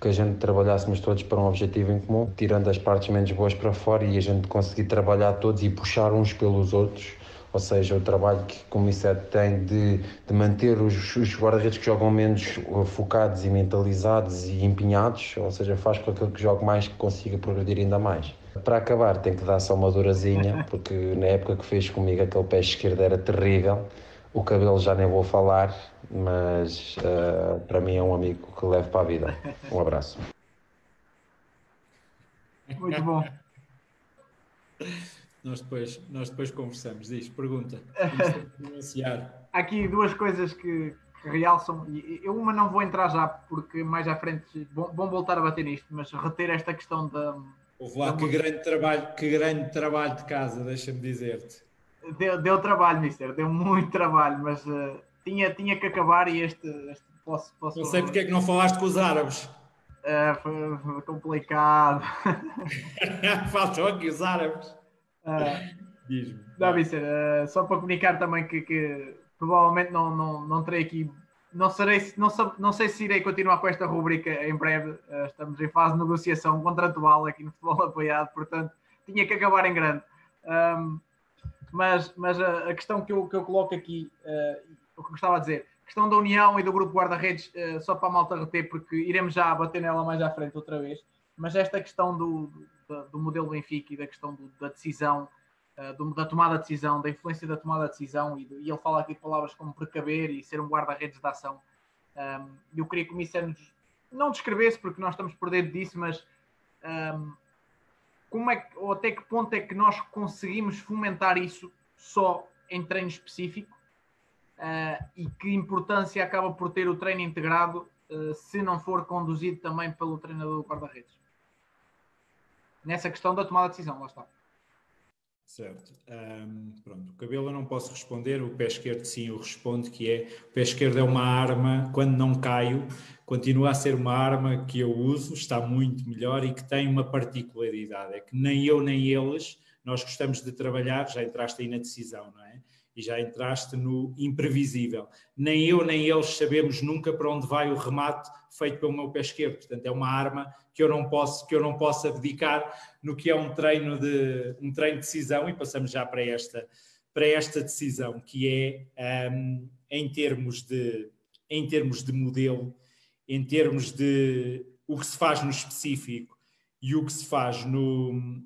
que a gente trabalhássemos todos para um objetivo em comum, tirando as partes menos boas para fora e a gente conseguir trabalhar todos e puxar uns pelos outros. Ou seja, o trabalho que o Comisset tem de, de manter os, os guarda-redes que jogam menos focados e mentalizados e empenhados, ou seja, faz com que aquele que jogue mais consiga progredir ainda mais. Para acabar, tem que dar só uma durazinha, porque na época que fez comigo aquele pé esquerdo era terrível. O cabelo já nem vou falar, mas uh, para mim é um amigo que levo para a vida. Um abraço.
Muito bom.
Nós depois, nós depois conversamos. Diz, pergunta.
Há aqui duas coisas que, que realçam. Eu uma não vou entrar já, porque mais à frente vão, vão voltar a bater nisto, mas reter esta questão da
Houve lá, que grande, trabalho, que grande trabalho de casa, deixa-me dizer-te.
Deu, deu trabalho, Mister, deu muito trabalho, mas uh, tinha, tinha que acabar e este, este posso, posso.
Não sei porque é que não falaste com os árabes.
Uh, foi, foi, complicado.
Faltam aqui os árabes.
Uh, Diz-me. Não, Mister, uh, só para comunicar também que, que provavelmente não, não, não terei aqui não, serei, não, não sei se irei continuar com esta rubrica em breve. Uh, estamos em fase de negociação contratual aqui no futebol apoiado, portanto, tinha que acabar em grande. Um, mas mas a, a, questão que eu, que eu coloco aqui, uh, o que gostava de dizer, a questão da União e do grupo guarda-redes, uh, só para a malta reter, porque iremos já bater nela mais à frente outra vez, mas esta questão do, do, do modelo Benfica e da questão do, da decisão eh, da tomada de decisão, da influência da tomada de decisão, e, e ele fala aqui palavras como precaver e ser um guarda-redes de ação. Um, eu queria que o Mister nos, não descrevesse, porque nós estamos por dentro disso, mas um, como é que, ou até que ponto é que nós conseguimos fomentar isso só em treino específico uh, e que importância acaba por ter o treino integrado uh, se não for conduzido também pelo treinador do guarda-redes? Nessa questão da tomada de decisão, lá está.
Certo. Um, pronto, o cabelo eu não posso responder, o pé esquerdo sim eu respondo, que é o pé esquerdo é uma arma, quando não caio, continua a ser uma arma que eu uso, está muito melhor e que tem uma particularidade, é que nem eu nem eles, nós gostamos de trabalhar, já entraste aí na decisão, não é? E já entraste no imprevisível. Nem eu nem eles sabemos nunca para onde vai o remate feito pelo meu pé esquerdo. Portanto, é uma arma que eu não posso que eu não posso abdicar no que é um treino de um treino de decisão e passamos já para esta para esta decisão que é um, em termos de em termos de modelo, em termos de o que se faz no específico e o que se faz no,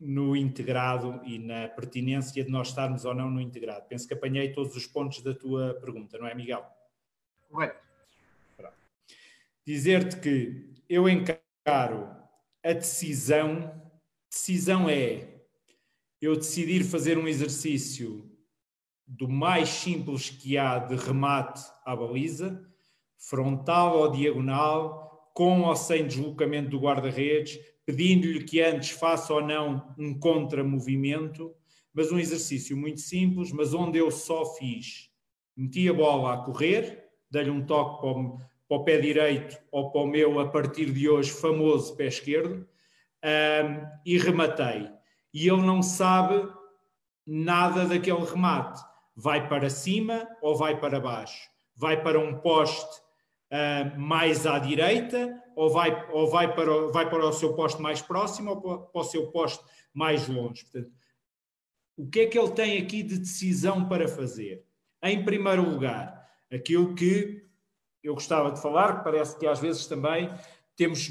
no integrado e na pertinência de nós estarmos ou não no integrado. Penso que apanhei todos os pontos da tua pergunta, não é, Miguel?
Correto.
Dizer-te que eu encaro a decisão, decisão é eu decidir fazer um exercício do mais simples que há de remate à baliza, frontal ou diagonal, com ou sem deslocamento do guarda-redes, pedindo-lhe que antes faça ou não um contramovimento, mas um exercício muito simples, mas onde eu só fiz, meti a bola a correr, dei-lhe um toque para o, para o, pé direito ou para o meu, a partir de hoje, famoso pé esquerdo, um, e rematei. E ele não sabe nada daquele remate vai para cima ou vai para baixo? Vai para um poste uh, mais à direita ou vai, ou vai, para, o, vai para o seu poste mais próximo ou para, o seu poste mais longe? Portanto, o que é que ele tem aqui de decisão para fazer? Em primeiro lugar, aquilo que eu gostava de falar, que parece que às vezes também temos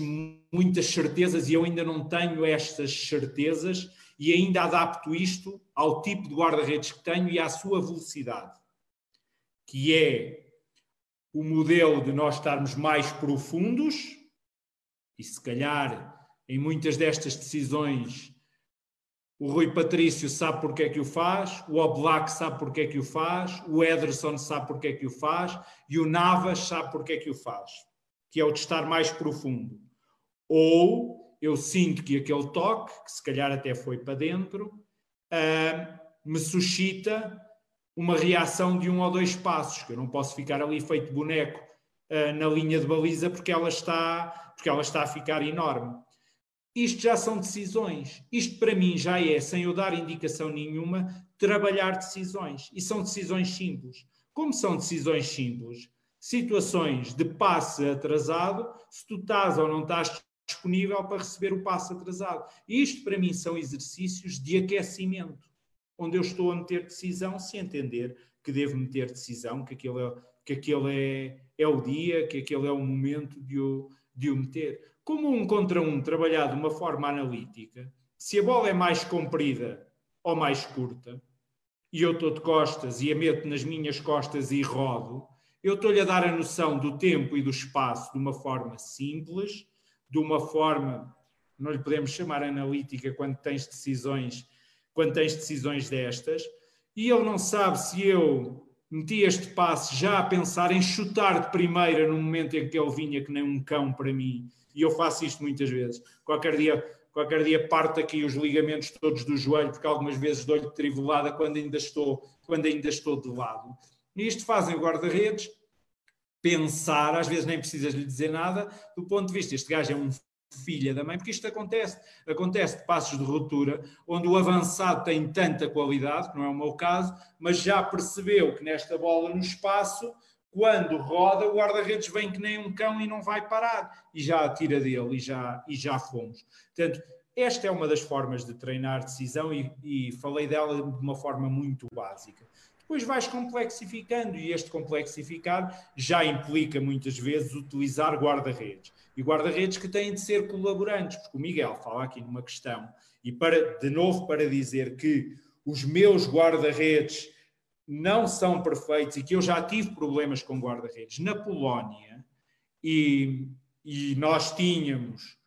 muitas certezas e eu ainda não tenho estas certezas e ainda adapto isto ao tipo de guarda-redes que tenho e à sua velocidade, que é o modelo de nós estarmos mais profundos, e se calhar em muitas destas decisões o Rui Patrício sabe porque é que o faz, o Oblak sabe porque é que o faz, o Ederson sabe porque é que o faz e o Navas sabe porque é que o faz, que é o de estar mais profundo. Ou eu sinto que aquele toque, que se calhar até foi para dentro, uh, me suscita uma reação de um ou dois passos, que eu não posso ficar ali feito boneco uh, na linha de baliza porque ela, está, porque ela está a ficar enorme. Isto já são decisões. Isto para mim já é, sem eu dar indicação nenhuma, trabalhar decisões. E são decisões simples. Como são decisões simples? Situações de passe atrasado, se tu estás ou não estás disponível para receber o passo atrasado. Isto, para mim, são exercícios de aquecimento, onde eu estou a meter decisão se entender que devo meter decisão, que aquele é, que aquele é, é o dia, que aquele é o momento de o, de o meter. Como um contra um, trabalhado de uma forma analítica, se a bola é mais comprida ou mais curta, e eu estou de costas e a meto nas minhas costas e rodo, eu estou-lhe a dar a noção do tempo e do espaço de uma forma simples, de uma forma, não lhe podemos chamar analítica quando tens decisões, quando tens decisões destas, e ele não sabe se eu meti este passe já a pensar em chutar de primeira no momento em que ele vinha que nem um cão para mim, e eu faço isto muitas vezes. Qualquer dia, qualquer dia parto aqui os ligamentos todos do joelho, porque algumas vezes dou-lhe trivolada quando ainda estou, quando ainda estou de lado. E isto fazem o guarda-redes pensar, às vezes nem precisas lhe dizer nada, do ponto de vista, este gajo é um filha da mãe, porque isto acontece, acontece de passos de ruptura, onde o avançado tem tanta qualidade, que não é o meu caso, mas já percebeu que nesta bola no espaço, quando roda, o guarda-redes vem que nem um cão e não vai parar, e já atira dele, e já, e já fomos. Portanto, esta é uma das formas de treinar decisão e, e falei dela de uma forma muito básica depois vais complexificando e este complexificar já implica muitas vezes utilizar guarda-redes. E guarda-redes que têm de ser colaborantes, porque o Miguel fala aqui numa questão, e para, de novo para dizer que os meus guarda-redes não são perfeitos e que eu já tive problemas com guarda-redes na Polónia e, e nós tínhamos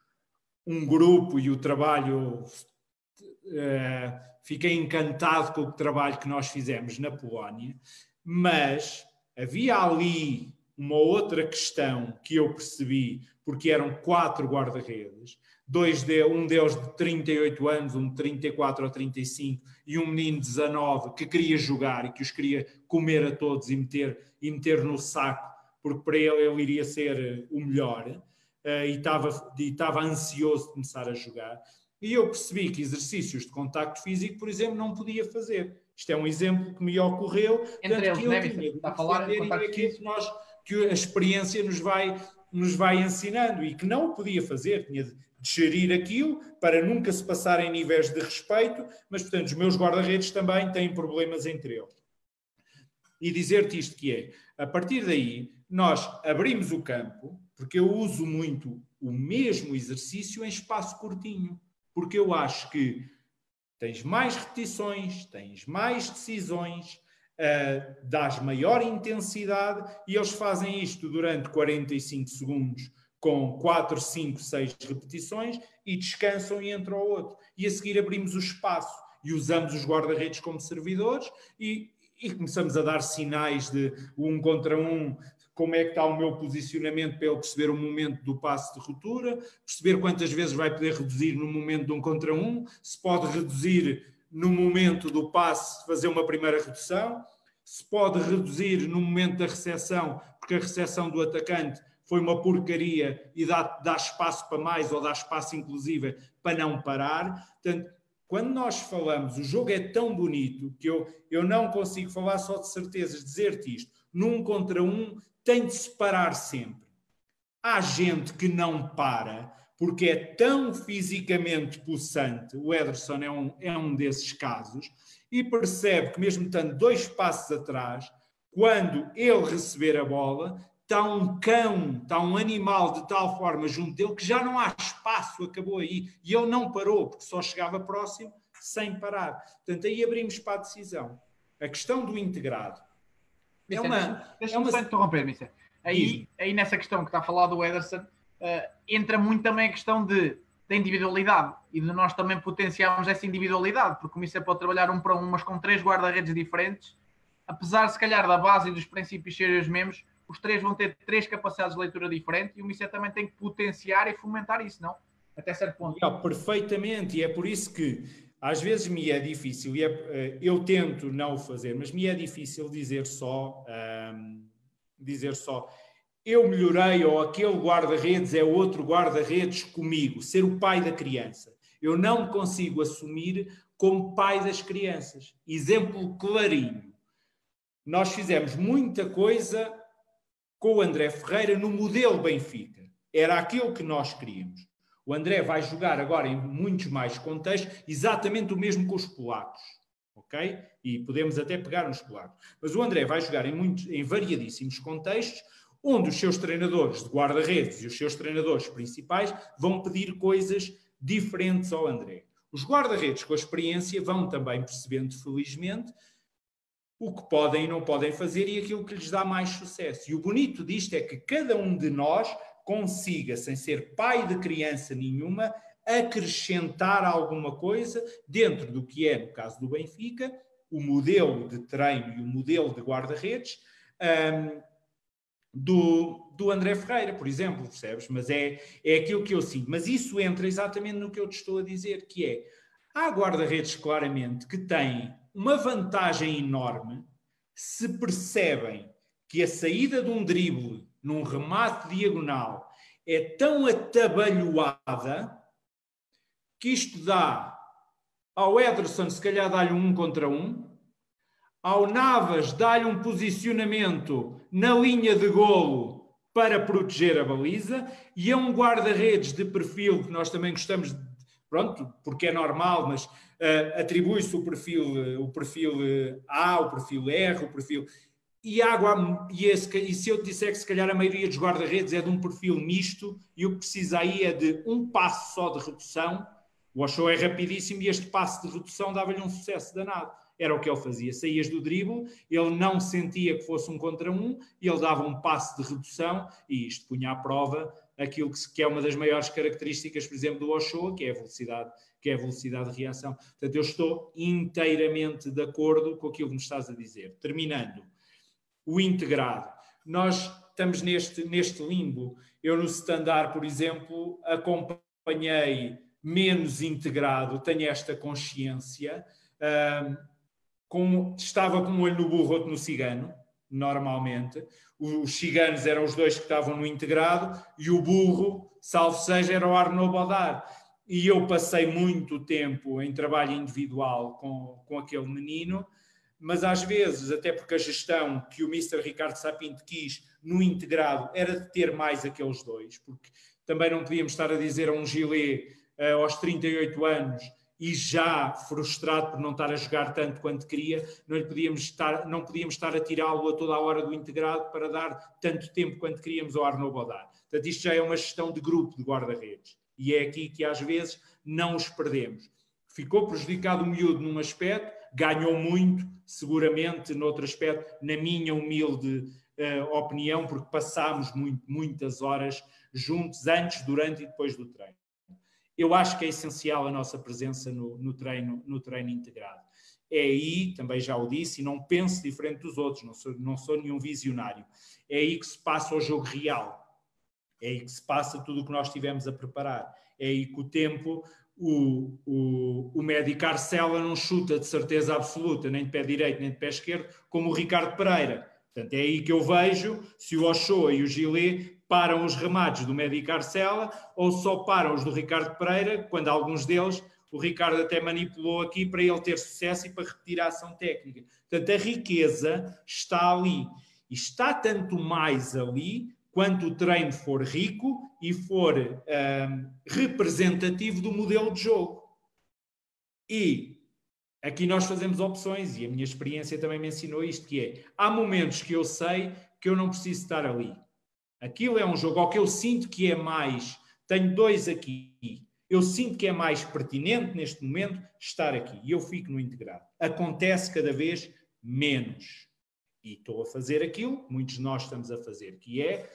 um grupo e o trabalho uh, fiquei encantado com o trabalho que nós fizemos na Polónia, mas havia ali uma outra questão que eu percebi, porque eram quatro guarda-redes, dois de, um deles de 38 anos, um de 34 ou 35 e um menino de 19 que queria jogar e que os queria comer a todos e meter, e meter no saco, porque para ele ele iria ser o melhor uh, e estava, e estava ansioso de começar a jogar. E eu percebi que exercícios de contacto físico, por exemplo, não podia fazer. Isto é um exemplo que me ocorreu.
Entre eles,
que eu
né,
tinha
Está a falar em contacto
que,
físico?
nós, que a experiência nos vai, nos vai ensinando e que não podia fazer. Tinha de gerir aquilo para nunca se passar em níveis de respeito, mas, portanto, os meus guarda-redes também têm problemas entre eles. E dizer-te isto que é, a partir daí, nós abrimos o campo, porque eu uso muito o mesmo exercício em espaço curtinho porque eu acho que tens mais repetições, tens mais decisões, uh, dás maior intensidade e eles fazem isto durante 45 segundos com 4, 5, 6 repetições e descansam e entram ao outro. E a seguir abrimos o espaço. e usamos os guarda-redes como servidores e, e começamos a dar sinais de um contra um, como é que está o meu posicionamento para ele perceber o momento do passo de ruptura, perceber quantas vezes vai poder reduzir no momento de um contra um, se pode reduzir no momento do passe, fazer uma primeira redução, se pode reduzir no momento da recepção, porque a recepção do atacante foi uma porcaria e dá, dá espaço para mais ou dá espaço inclusive para não parar. Portanto, quando nós falamos, o jogo é tão bonito que eu, eu não consigo falar só de certezas, dizer-te isto. Num contra um, tem de se parar sempre. Há gente que não para porque é tão fisicamente possante, o Ederson é um, é um desses casos, e percebe que, mesmo estando dois passos atrás, quando ele receber a bola, está um cão, está um animal de tal forma junto dele que já não há espaço, acabou aí. E ele não parou, porque só chegava próximo sem parar. Portanto, aí abrimos para a decisão. A questão do integrado.
É uma, Deixa-me é uma... interromper, Mister. Aí, aí nessa questão que está a falar do Ederson, uh, entra muito também a questão de, de individualidade e de nós também potenciarmos essa individualidade, porque o Mister pode trabalhar um para um, mas com três guarda-redes diferentes, apesar se calhar da base e dos princípios serem os mesmos, os três vão ter três capacidades de leitura diferentes e o Mister também tem que potenciar e fomentar isso, não? Até certo ponto.
Yeah, perfeitamente, e é por isso que às vezes me é difícil, e é, eh, eu tento não o fazer, mas me é difícil dizer só, um, dizer só, eu melhorei ou aquele guarda-redes é outro guarda-redes comigo, ser o pai da criança. Eu não consigo assumir como pai das crianças. Exemplo clarinho. Nós fizemos muita coisa com o André Ferreira no modelo Benfica. Era aquilo que nós queríamos. O André vai jogar agora em muitos mais contextos, exatamente o mesmo com os polacos. Ok? E podemos até pegar nos polacos. Mas o André vai jogar em, muitos, em variadíssimos contextos, onde os seus treinadores de guarda-redes e os seus treinadores principais vão pedir coisas diferentes ao André. Os guarda-redes com a experiência vão também percebendo, felizmente, o que podem e não podem fazer e aquilo que lhes dá mais sucesso. E o bonito disto é que cada um de nós consiga, sem ser pai de criança nenhuma, acrescentar alguma coisa dentro do que é, no caso do Benfica, o modelo de treino e o modelo de guarda-redes um, do, do André Ferreira, por exemplo, percebes? Mas é, é aquilo que eu sinto. Mas isso entra exatamente no que eu te estou a dizer, que é, há guarda-redes claramente que têm uma vantagem enorme se percebem que a saída de um drible num remate diagonal é tão atabalhoada que isto dá ao Ederson, se calhar, dá-lhe um contra um, ao Navas, dá-lhe um posicionamento na linha de golo para proteger a baliza, e é um guarda-redes de perfil que nós também gostamos, de, pronto, porque é normal, mas uh, atribui-se o perfil, o perfil A, o perfil R, o perfil e, água, e, esse, e se eu te disser que se calhar a maioria dos guarda-redes é de um perfil misto e o que precisa aí é de um passo só de redução, o Osho é rapidíssimo e este passo de redução dava-lhe um sucesso danado. Era o que ele fazia. Saías do drible, ele não sentia que fosse um contra um, ele dava um passo de redução e isto punha à prova aquilo que, que é uma das maiores características, por exemplo, do Osho, que é a velocidade, que é a velocidade de reação. Portanto, eu estou inteiramente de acordo com aquilo que me estás a dizer. Terminando, o integrado. Nós estamos neste, neste limbo. Eu no standard, por exemplo, acompanhei menos integrado, tenho esta consciência. Estava com um olho no burro, outro no cigano, normalmente. Os ciganos eram os dois que estavam no integrado e o burro, salvo seja, era o Arnaud Baudard. E eu passei muito tempo em trabalho individual com, com aquele menino mas às vezes, até porque a gestão que o Mr. Ricardo Sapinto quis no integrado era de ter mais aqueles dois, porque também não podíamos estar a dizer a um Gillet uh, aos 38 anos e já frustrado por não estar a jogar tanto quanto queria, não, podíamos, estar, não podíamos estar a tirá-lo a toda a hora do integrado para dar tanto tempo quanto queríamos ao Arnaud Baudard. Portanto, isto já é uma gestão de grupo de guarda-redes. E é aqui que às vezes não os perdemos. Ficou prejudicado o miúdo num aspecto, ganhou muito, seguramente, noutro aspecto, na minha humilde uh, opinião, porque passámos muito, muitas horas juntos, antes, durante e depois do treino. Eu acho que é essencial a nossa presença no, no, treino, no treino integrado. É aí, também já o disse, e não penso diferente dos outros, não sou, não sou nenhum visionário. É aí que se passa o jogo real. É aí que se passa tudo o que nós tivemos a preparar. É aí que o tempo, o, o, o Médico Arcela não chuta de certeza absoluta, nem de pé direito, nem de pé esquerdo, como o Ricardo Pereira. Portanto, é aí que eu vejo se o Ochoa e o Gillet param os remates do Médico Arcela ou só param os do Ricardo Pereira, quando alguns deles o Ricardo até manipulou aqui para ele ter sucesso e para repetir a ação técnica. Portanto, a riqueza está ali. E está tanto mais ali quanto o treino for rico e for um, representativo do modelo de jogo. E aqui nós fazemos opções, e a minha experiência também me ensinou isto, que é, há momentos que eu sei que eu não preciso estar ali. Aquilo é um jogo ao que eu sinto que é mais, tenho dois aqui, eu sinto que é mais pertinente neste momento estar aqui e eu fico no integrado. Acontece cada vez menos. E estou a fazer aquilo que muitos de nós estamos a fazer, que é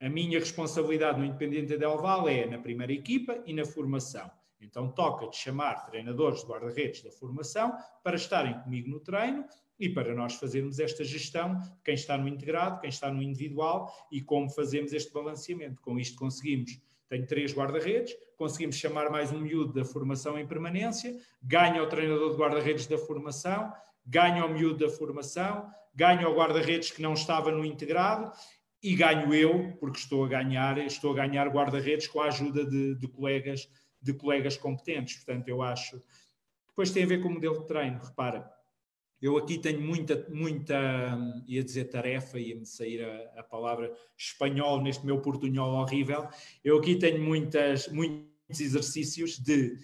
a minha responsabilidade no Independente Del Val é na primeira equipa e na formação. Então toca de chamar treinadores de guarda-redes da formação para estarem comigo no treino e para nós fazermos esta gestão quem está no integrado, quem está no individual e como fazemos este balanceamento. Com isto conseguimos tenho três guarda-redes, conseguimos chamar mais um miúdo da formação em permanência, ganha o treinador de guarda-redes da formação, ganha o miúdo da formação, ganha o guarda-redes que não estava no integrado e ganho eu, porque estou a ganhar, estou a ganhar guarda-redes com a ajuda de, de, colegas, de colegas competentes. Portanto, eu acho. Depois tem a ver com o modelo de treino, repara eu aqui tenho muita, muita, ia dizer tarefa, ia-me sair a, a, palavra espanhol neste meu portunhol horrível. Eu aqui tenho muitas, muitos exercícios de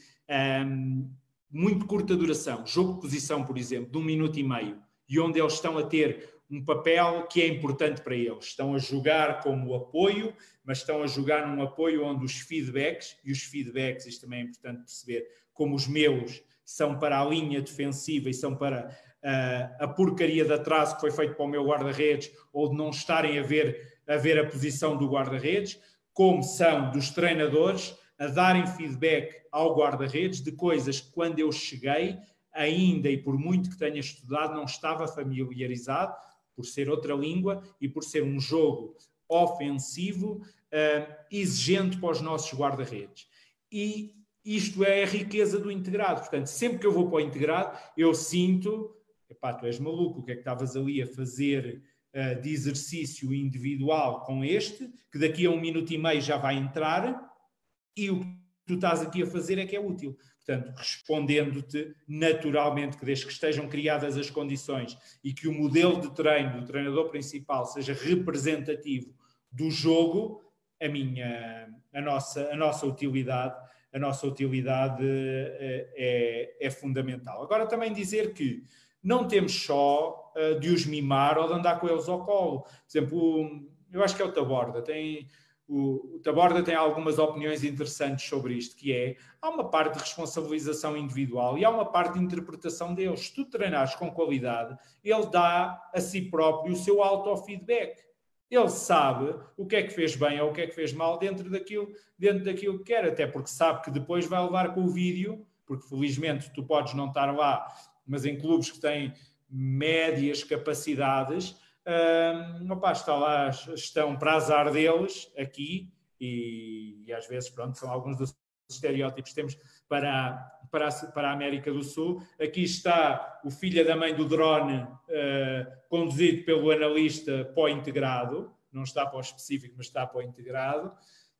um, muito curta duração, jogo de posição, por exemplo, de um minuto e meio, e onde eles estão a ter um papel que é importante para eles. Estão a jogar como apoio, mas estão a jogar num apoio onde os feedbacks, e os feedbacks, isto também é importante perceber, como os meus são para a linha defensiva e são para a porcaria de atraso que foi feito para o meu guarda-redes ou de não estarem a ver, a ver a posição do guarda-redes, como são dos treinadores a darem feedback ao guarda-redes de coisas que quando eu cheguei, ainda e por muito que tenha estudado, não estava familiarizado, por ser outra língua e por ser um jogo ofensivo, uh, exigente para os nossos guarda-redes. E isto é a riqueza do integrado. Portanto, sempre que eu vou para o integrado, eu sinto epá, tu és maluco, o que é que estavas ali a fazer uh, de exercício individual com este, que daqui a um minuto e meio já vai entrar, e o que tu estás aqui a fazer é que é útil. Portanto, respondendo-te naturalmente que desde que estejam criadas as condições e que o modelo de treino do treinador principal seja representativo do jogo, a minha, a nossa, a nossa utilidade, a nossa utilidade é, é, é fundamental. Agora também dizer que não temos só uh, de os mimar ou de andar com eles ao colo. Por exemplo, eu acho que é o Taborda, tem, o, o Taborda tem algumas opiniões interessantes sobre isto, que é, há uma parte de responsabilização individual e há uma parte de interpretação deles. Se tu treinares com qualidade, ele dá a si próprio o seu auto-feedback. Ele sabe o que é que fez bem ou o que é que fez mal dentro daquilo, dentro daquilo que quer, até porque sabe que depois vai levar com o vídeo, porque felizmente tu podes não estar lá mas em clubes que têm médias capacidades, um, opa, está lá, estão para azar deles aqui, e, e, às vezes, pronto, são alguns dos estereótipos que temos para, para, para a América do Sul. Aqui está o filho da mãe do drone, uh, conduzido pelo analista pó-integrado, não está para o específico, mas está para o integrado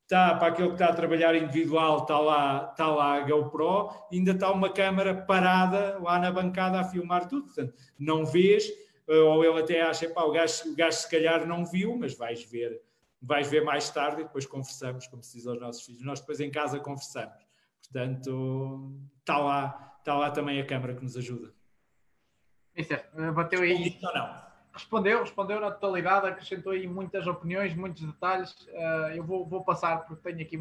está para aquele que está a trabalhar individual, está lá, está lá a GoPro, ainda está uma câmara parada lá na bancada a filmar tudo. Portanto, não vês, eh, ou ele até acha, pá, o gajo, o gajo se calhar não viu, mas vais ver, vais ver mais tarde e depois conversamos, como se diz aos nossos filhos. Nós depois em casa conversamos. Portanto, está lá, está lá também a câmara que nos ajuda.
Isso é, bateu aí. Ou não? Respondeu, respondeu na totalidade, acrescentou aí muitas opiniões, muitos detalhes. Uh, eu vou, vou passar porque tenho aqui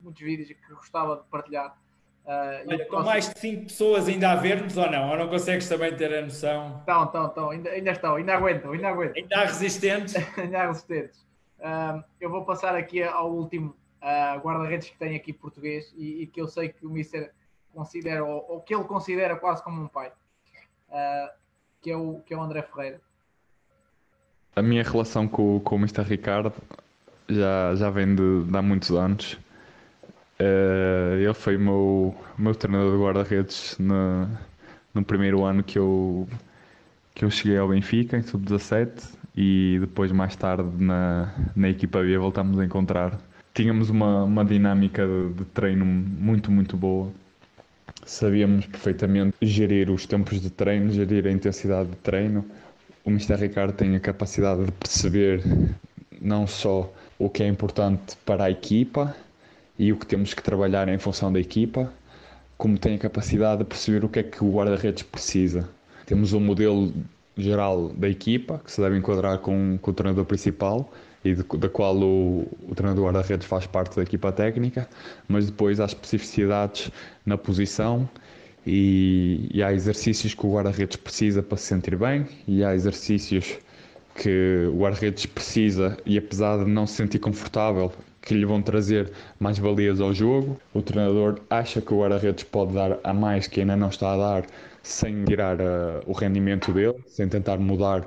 muitos vídeos que gostava de partilhar.
Uh, Olha, com mais de 5 pessoas ainda a ver-nos ou não? Ou não consegues também ter a noção?
Estão, estão, estão, ainda, ainda estão, ainda aguentam, ainda aguentam.
Ainda há resistentes?
ainda há resistentes. Uh, eu vou passar aqui ao último, uh, guarda-redes que tem aqui português e, e, que eu sei que o Mister considera, ou, ou, que ele considera quase como um pai, que, é o, que é o André Ferreira.
A minha relação com, com o Mr. Ricardo já, já vem de, de há muitos anos. Uh, ele foi meu, meu treinador de guarda-redes no, no primeiro ano que eu, que eu cheguei ao Benfica, em sub-17, e depois, mais tarde, na, na equipa B, voltámos a encontrar. Tínhamos uma, uma dinâmica de, de treino muito, muito boa. Sabíamos perfeitamente gerir os tempos de treino, gerir a intensidade de treino. O Mr. Ricardo tem a capacidade de perceber não só o que é importante para a equipa e o que temos que trabalhar em função da equipa, como tem a capacidade de perceber o que é que o guarda-redes precisa. Temos um modelo geral da equipa, que se deve enquadrar com, com o treinador principal e da qual o, o treinador guarda-redes faz parte da equipa técnica, mas depois há especificidades na posição e, e há exercícios que o guarda-redes precisa para se sentir bem e há exercícios que o guarda-redes precisa e apesar de não se sentir confortável que lhe vão trazer mais valias ao jogo. O treinador acha que o guarda-redes pode dar a mais que ainda não está a dar sem tirar uh, o rendimento dele, sem tentar mudar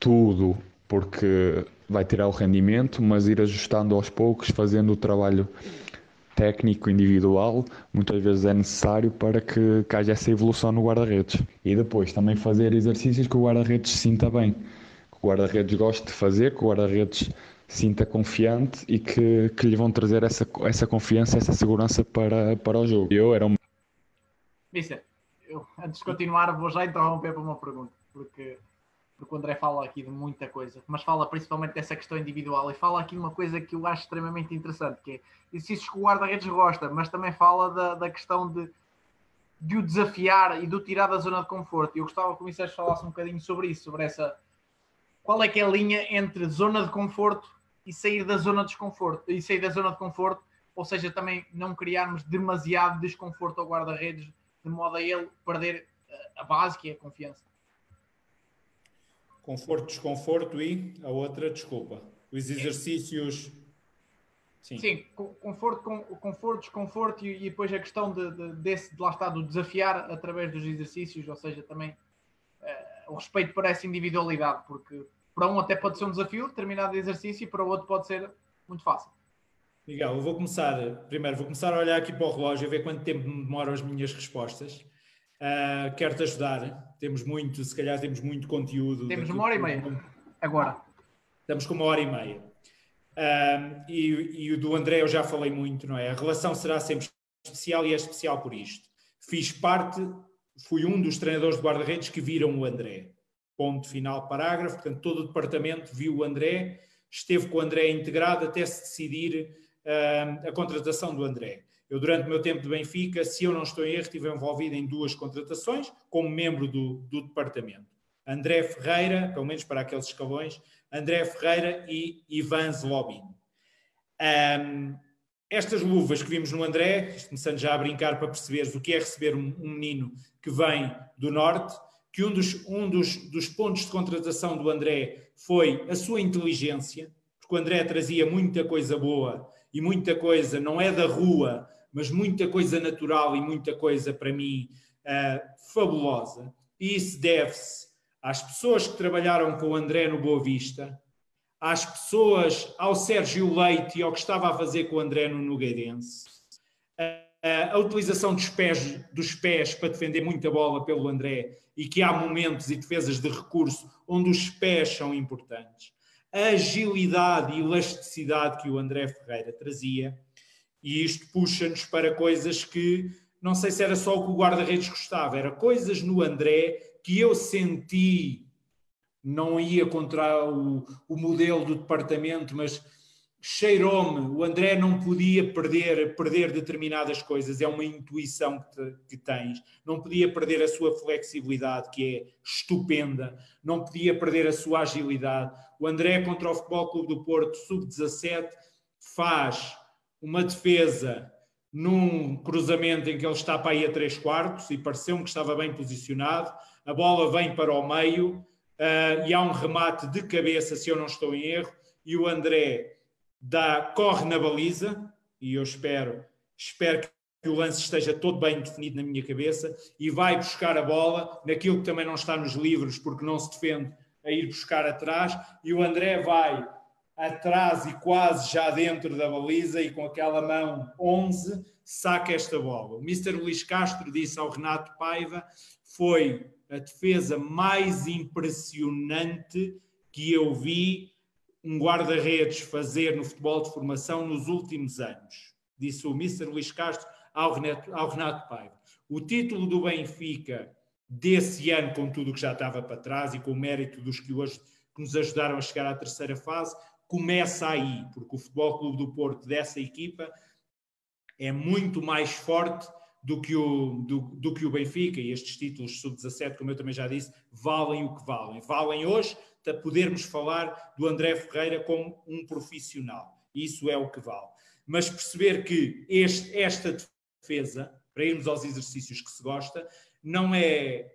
tudo porque vai tirar o rendimento, mas ir ajustando aos poucos, fazendo o trabalho técnico individual, muitas vezes é necessário para que, que haja essa evolução no guarda-redes. E depois também fazer exercícios que o guarda-redes sinta bem, que o guarda-redes goste de fazer, que o guarda-redes sinta confiante e que, que lhe vão trazer essa, essa confiança, essa segurança para, para o jogo. Eu era um.
Mister, eu, antes de continuar, vou já interromper para uma pergunta, porque, porque o André fala aqui de muita coisa, mas fala principalmente dessa questão individual e fala aqui uma coisa que eu acho extremamente interessante, que é exercícios que o guarda-redes gosta, mas também fala da, da questão de, de o desafiar e de o tirar da zona de conforto. E eu gostava que o Mister falasse um bocadinho sobre isso, sobre essa. Qual é que é a linha entre zona de conforto e sair da zona de desconforto e sair da zona de conforto, ou seja, também não criarmos demasiado desconforto ao guarda-redes de modo a ele perder eh, a base que é a confiança.
Conforto, desconforto e a outra, desculpa, os exercícios.
Sim, Sim conforto, conforto, desconforto e, e depois a questão de, de, desse, de lá está, do desafiar através dos exercícios, ou seja, também uh, o respeito por essa individualidade, porque para um até pode ser um desafio, determinado exercício, e para o outro pode ser muito fácil.
Miguel, eu vou começar, primeiro vou começar a olhar aqui para o relógio, a ver quanto tempo me demoram as minhas respostas. Uh, Quero-te ajudar, temos muito, se calhar temos muito conteúdo.
Temos uma hora e meia, agora.
Estamos com uma hora e meia. Uh, e, e o do André eu já falei muito, não é? A relação será sempre especial e é especial por isto. Fiz parte, fui um dos treinadores de guarda-redes que viram o André ponto final, parágrafo. Portanto, todo o departamento viu o André, esteve com o André integrado até se decidir uh, a contratação do André. Eu, durante o meu tempo de Benfica, se eu não estou em erro, estive envolvido em duas contratações como membro do, do departamento. André Ferreira, pelo menos para aqueles escalões, André Ferreira e Ivan Zlobin. Um, estas luvas que vimos no André, começando já a brincar para perceberes o que é receber um, um menino que vem do Norte, que um dos, um dos, dos pontos de contratação do André foi a sua inteligência, porque o André trazia muita coisa boa e muita coisa, não é da rua, mas muita coisa natural e muita coisa, para mim, uh, fabulosa. E isso deve-se às pessoas que trabalharam com o André no Boa Vista, às pessoas, ao Sérgio Leite e ao que estava a fazer com o André no Nogueirense, a utilização dos pés, dos pés para defender muita bola pelo André e que há momentos e defesas de recurso onde os pés são importantes. A agilidade e elasticidade que o André Ferreira trazia, e isto puxa-nos para coisas que não sei se era só o que o guarda-redes gostava, era coisas no André que eu senti, não ia contra o, o modelo do departamento, mas cheirou-me, o André não podia perder, perder determinadas coisas, é uma intuição que, te, que, tens, não podia perder a sua flexibilidade, que é estupenda, não podia perder a sua agilidade. O André contra o Futebol Clube do Porto, sub-17, faz uma defesa num cruzamento em que ele está para aí a três quartos e pareceu-me que estava bem posicionado, a bola vem para o meio uh, e há um remate de cabeça, se eu não estou em erro, e o André dá, corre na baliza, e eu espero, espero que o lance esteja todo bem definido na minha cabeça e vai buscar a bola naquilo que também não está nos livros, porque não se defende a ir buscar atrás, e o André vai atrás e quase já dentro da baliza e com aquela mão 11 saca esta bola. O Mr. Luís Castro disse ao Renato Paiva foi a defesa mais impressionante que eu vi um guarda-redes fazer no futebol de formação nos últimos anos. Disse o Mr. Luís Castro ao Renato, ao Renato Paiva. O título do Benfica desse ano, com tudo o que já estava para trás e com o mérito dos que hoje que nos ajudaram a chegar à terceira fase, começa aí, porque o Futebol Clube do Porto dessa equipa é muito mais forte do que o, do, do que o Benfica e estes títulos sub-17, como eu também já disse, valem o que valem. Valem hoje para podermos falar do André Ferreira como um profissional. Isso é o que vale. Mas perceber que este, esta defesa, para irmos aos exercícios que se gosta, não é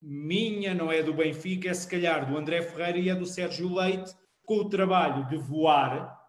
minha, não é do Benfica, é se calhar do André Ferreira e é do Sérgio Leite, com o trabalho de voar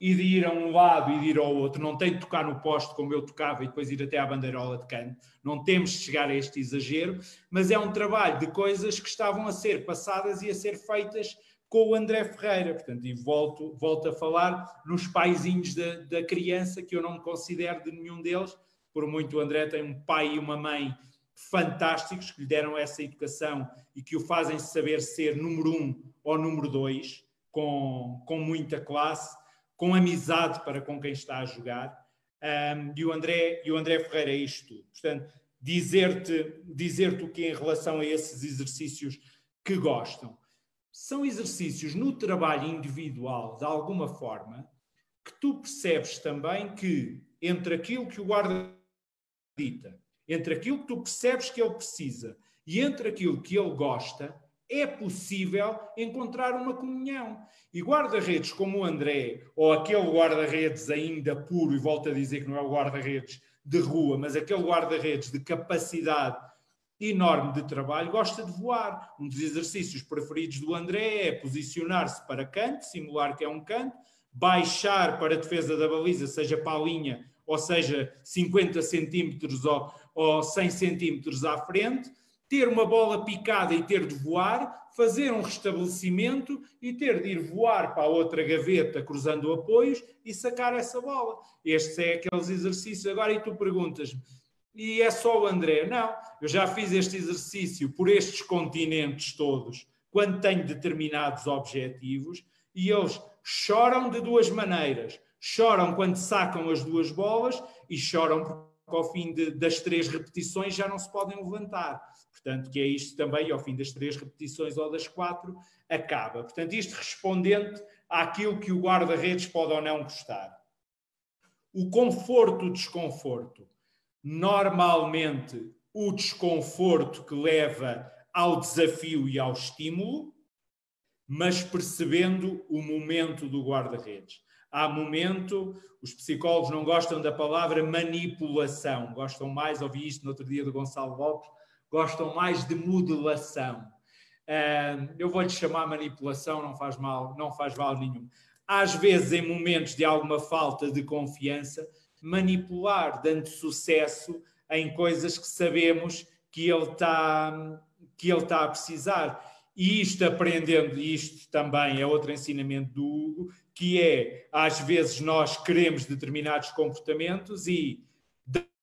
e de ir a um lado e de ir ao outro, não tem de tocar no poste como eu tocava e depois ir até à bandeirola de canto, não temos de chegar a este exagero, mas é um trabalho de coisas que estavam a ser passadas e a ser feitas com o André Ferreira, portanto, e volto, volto a falar nos paizinhos da, da criança, que eu não me considero de nenhum deles, por muito o André tem um pai e uma mãe fantásticos que lhe deram essa educação e que o fazem saber ser número um ou número dois, com, com muita classe, com amizade para com quem está a jogar. Um, e, o André, e o André Ferreira é isto tudo. Portanto, dizer-te dizer o que em relação a esses exercícios que gostam. São exercícios no trabalho individual, de alguma forma, que tu percebes também que entre aquilo que o guarda dita, entre aquilo que tu percebes que ele precisa e entre aquilo que ele gosta, é possível encontrar uma comunhão. E guarda-redes como o André, ou aquele guarda-redes ainda puro, e volto a dizer que não é o guarda-redes de rua, mas aquele guarda-redes de capacidade enorme de trabalho, gosta de voar. Um dos exercícios preferidos do André é posicionar-se para canto, simular que é um canto, baixar para a defesa da baliza, seja para a linha, ou seja, 50 centímetros ou, ou 100 centímetros à frente, ter uma bola picada e ter de voar, fazer um restabelecimento e ter de ir voar para a outra gaveta cruzando apoios e sacar essa bola. Estes é aqueles exercícios. Agora, e tu perguntas-me, e é só o André? Não, eu já fiz este exercício por estes continentes todos, quando tenho determinados objetivos, e eles choram de duas maneiras. Choram quando sacam as duas bolas e choram porque ao fim de, das três repetições já não se podem levantar. Portanto, que é isto também, ao fim das três repetições ou das quatro, acaba. Portanto, isto respondente àquilo que o guarda-redes pode ou não gostar. O conforto, o desconforto. Normalmente, o desconforto que leva ao desafio e ao estímulo, mas percebendo o momento do guarda-redes há momento, os psicólogos não gostam da palavra manipulação, gostam mais, ouvi isto no outro dia do Gonçalo Lopes, gostam mais de modelação. Eu vou-lhe chamar manipulação, não faz mal, não faz mal nenhum. Às vezes, em momentos de alguma falta de confiança, manipular, dando sucesso em coisas que sabemos que ele está que ele está a precisar. E isto aprendendo, isto também é outro ensinamento do Hugo, que é, às vezes, nós queremos determinados comportamentos e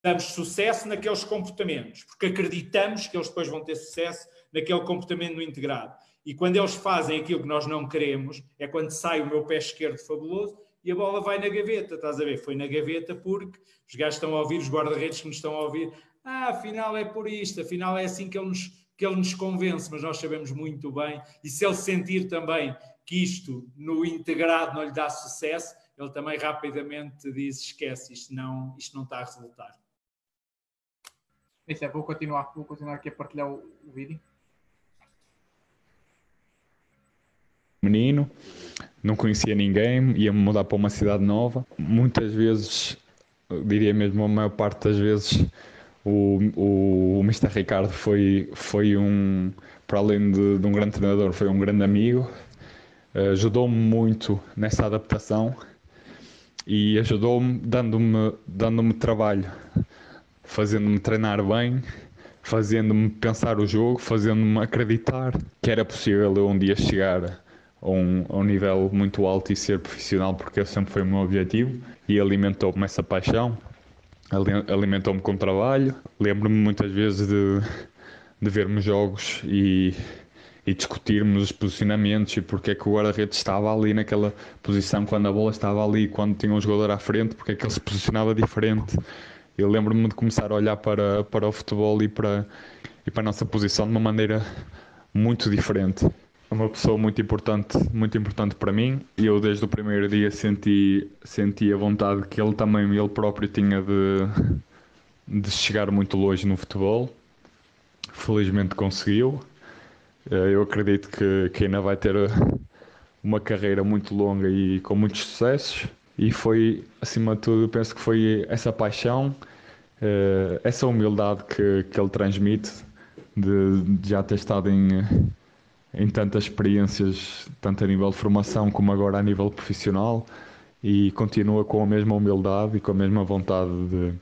damos sucesso naqueles comportamentos, porque acreditamos que eles depois vão ter sucesso naquele comportamento integrado. E quando eles fazem aquilo que nós não queremos, é quando sai o meu pé esquerdo fabuloso e a bola vai na gaveta, estás a ver? Foi na gaveta porque os gajos estão a ouvir, os guarda-redes que nos estão a ouvir, ah, afinal é por isto, afinal é assim que ele nos que ele nos convence, mas nós sabemos muito bem, e se ele sentir também que isto no integrado não lhe dá sucesso, ele também rapidamente diz: esquece, isto não, isto não está a resultar.
Isso é, vou continuar, vou continuar aqui a partilhar o, o vídeo.
Menino, não conhecia ninguém, ia-me mudar para uma cidade nova. Muitas vezes, diria mesmo a maior parte das vezes, o, o, o Mr. Ricardo foi, foi um, para além de, de um grande treinador, foi um grande amigo, ajudou-me muito nessa adaptação e ajudou-me dando-me dando trabalho, fazendo-me treinar bem, fazendo-me pensar o jogo, fazendo-me acreditar que era possível eu um dia chegar a um, a um nível muito alto e ser profissional, porque sempre foi o meu objetivo e alimentou-me essa paixão, alimentou-me com trabalho. Lembro-me muitas vezes de, de vermos jogos e e discutirmos os posicionamentos e porque é que o guarda-redes estava ali naquela posição quando a bola estava ali, quando tinha um jogador à frente, porque é que ele se posicionava diferente. Eu lembro-me de começar a olhar para, para o futebol e para, e para a nossa posição de uma maneira muito diferente. É uma pessoa muito importante, muito importante para mim e eu desde o primeiro dia senti, senti a vontade que ele também, ele próprio tinha de, de chegar muito longe no futebol. Felizmente conseguiu eh, eu acredito que, que ainda vai ter uma carreira muito longa e com muitos sucessos. E foi, acima de tudo, penso que foi essa paixão, eh, essa humildade que, que ele transmite de, de já ter estado em, em tantas experiências, tanto a nível de formação como agora a nível profissional, e continua com a mesma humildade e com a mesma vontade de,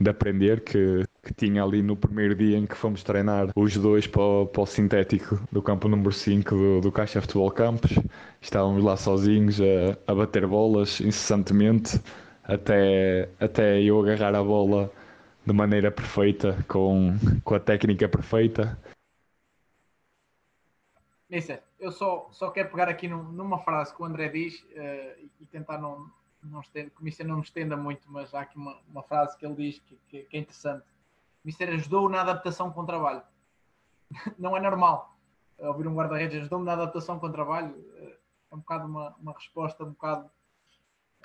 de aprender que, que tinha ali no primeiro dia em que fomos treinar os dois para o, para o sintético do campo número 5 do, do Caixa Futebol Campos. Estávamos lá sozinhos a, a bater bolas incessantemente até, até eu agarrar a bola de maneira perfeita, com, com a técnica perfeita.
Mister, eu só, só quero pegar aqui numa frase que o André diz uh, e tentar não, não estender, que o não me estenda muito, mas há aqui uma, uma frase que ele diz que, que, que é interessante. O Mister ajudou na adaptação com o trabalho. não é normal ouvir um guarda-redes ajudou-me na adaptação com o trabalho. Eh, é um bocado uma, uma resposta um bocado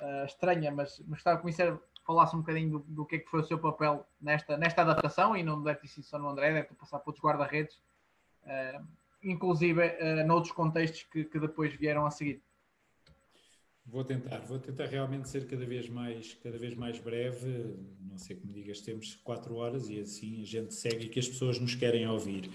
uh, estranha, mas, mas gostava que o Mister falasse um bocadinho do, do, que é que foi o seu papel nesta, nesta adaptação e não deve ter sido só no André, deve ter passado por outros guarda-redes, uh, inclusive uh, noutros contextos que, que depois vieram a seguir.
Vou tentar, vou tentar realmente ser cada vez mais, cada vez mais breve. Não sei como digas, temos quatro horas e assim a gente segue e que as pessoas nos querem ouvir.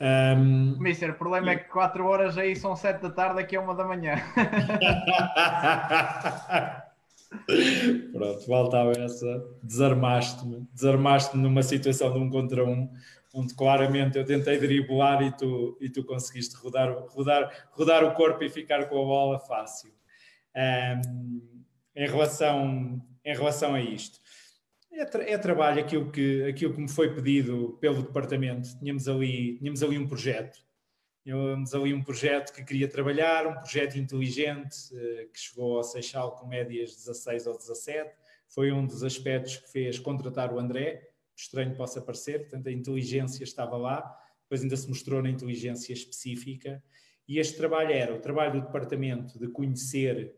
Um... Mister, o problema é que quatro horas aí são sete da tarde, aqui é uma da manhã.
Pronto, voltava essa. Desarmaste-me, desarmaste-me numa situação de um contra um, onde claramente eu tentei driblar e tu, e tu conseguiste rodar, rodar, rodar o corpo e ficar com a bola fácil um, em, relação, em relação a isto. É, tra é, trabalho aquilo que, aquilo que me foi pedido pelo departamento. Tínhamos ali, tínhamos ali um projeto. Tínhamos ali um projeto que queria trabalhar, um projeto inteligente, uh, que chegou ao Seixal com médias 16 ou 17. Foi um dos aspectos que fez contratar o André, estranho possa parecer, portanto a inteligência estava lá, depois ainda se mostrou na inteligência específica. E este trabalho era o trabalho do departamento de conhecer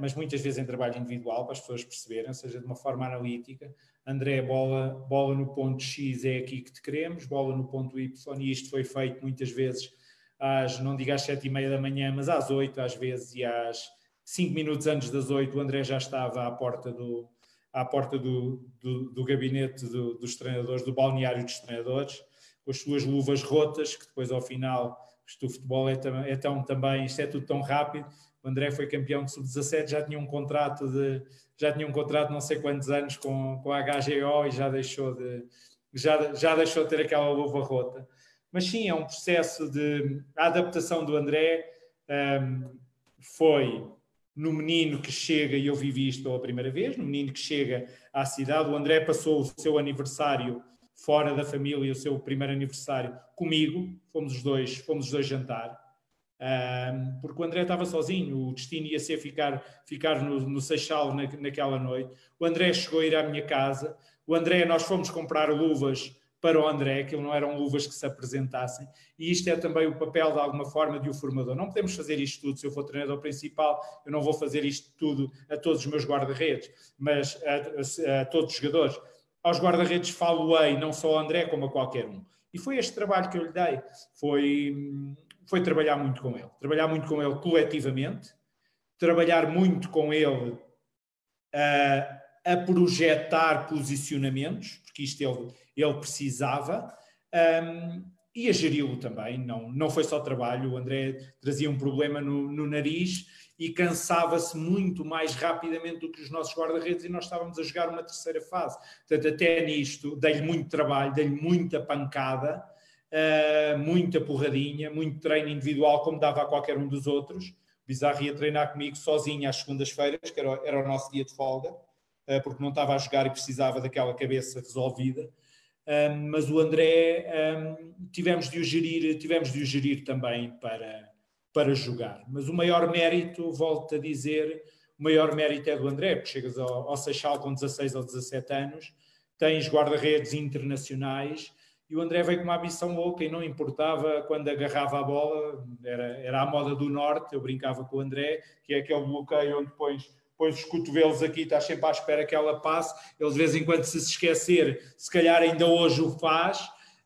mas muitas vezes em trabalho individual, para as pessoas perceberem, ou seja, de uma forma analítica. André, bola, bola no ponto X é aqui que te queremos, bola no ponto Y, e isto foi feito muitas vezes às, não digo às sete e meia da manhã, mas às oito às vezes, e às cinco minutos antes das oito o André já estava à porta do, à porta do, do, do gabinete do, dos treinadores, do balneário dos treinadores, com as suas luvas rotas, que depois ao final, isto do futebol é, é tão também, isto é tudo tão rápido, o André foi campeão de sub-17, já tinha um contrato de já tinha um contrato não sei quantos anos com, com a HGO e já deixou de já, já deixou de ter aquela luva rota. Mas sim, é um processo de a adaptação do André um, foi no menino que chega, e eu vivi isto pela primeira vez, no menino que chega à cidade, o André passou o seu aniversário fora da família, o seu primeiro aniversário comigo, fomos os dois, fomos os dois jantar porque o André estava sozinho, o destino ia ser ficar, ficar no, no Seixal na, naquela noite. O André chegou a ir à minha casa, o André, nós fomos comprar luvas para o André, que não eram luvas que se apresentassem, e isto é também o papel, de alguma forma, de um formador. Não podemos fazer isto tudo, se eu for treinador principal, eu não vou fazer isto tudo a todos os meus guarda-redes, mas a, a, a, todos os jogadores. Aos guarda-redes falo-ei, não só ao André, como a qualquer um. E foi este trabalho que eu lhe dei. Foi hum, foi trabalhar muito com ele. Trabalhar muito com ele coletivamente, trabalhar muito com ele a, a projetar posicionamentos, porque isto ele, ele precisava, um, e a geri-lo também. Não, não foi só trabalho, o André trazia um problema no, no nariz e cansava-se muito mais rapidamente do que os nossos guarda-redes e nós estávamos a jogar uma terceira fase. Portanto, até nisto, dei-lhe muito trabalho, dei-lhe muita pancada, uh, muita porradinha, muito treino individual, como dava a qualquer um dos outros. Bizarro ia treinar comigo sozinho às segundas-feiras, que era, era o nosso dia de folga, uh, porque não estava a jogar e precisava daquela cabeça resolvida. Um, mas o André um, tivemos de o gerir, tivemos de o gerir também para, para jogar. Mas o maior mérito, volto a dizer, o maior mérito é do André, porque chegas ao, ao Seixal com 16 ou 17 anos, tens guarda-redes internacionais e o André veio com uma missão louca e não importava quando agarrava a bola, era, era a moda do Norte, eu brincava com o André, que é aquele bloqueio onde pões pões os cotovelos aqui, estás sempre à espera que ela passe. Ele, de vez em quando, se se esquecer, se calhar ainda hoje o faz.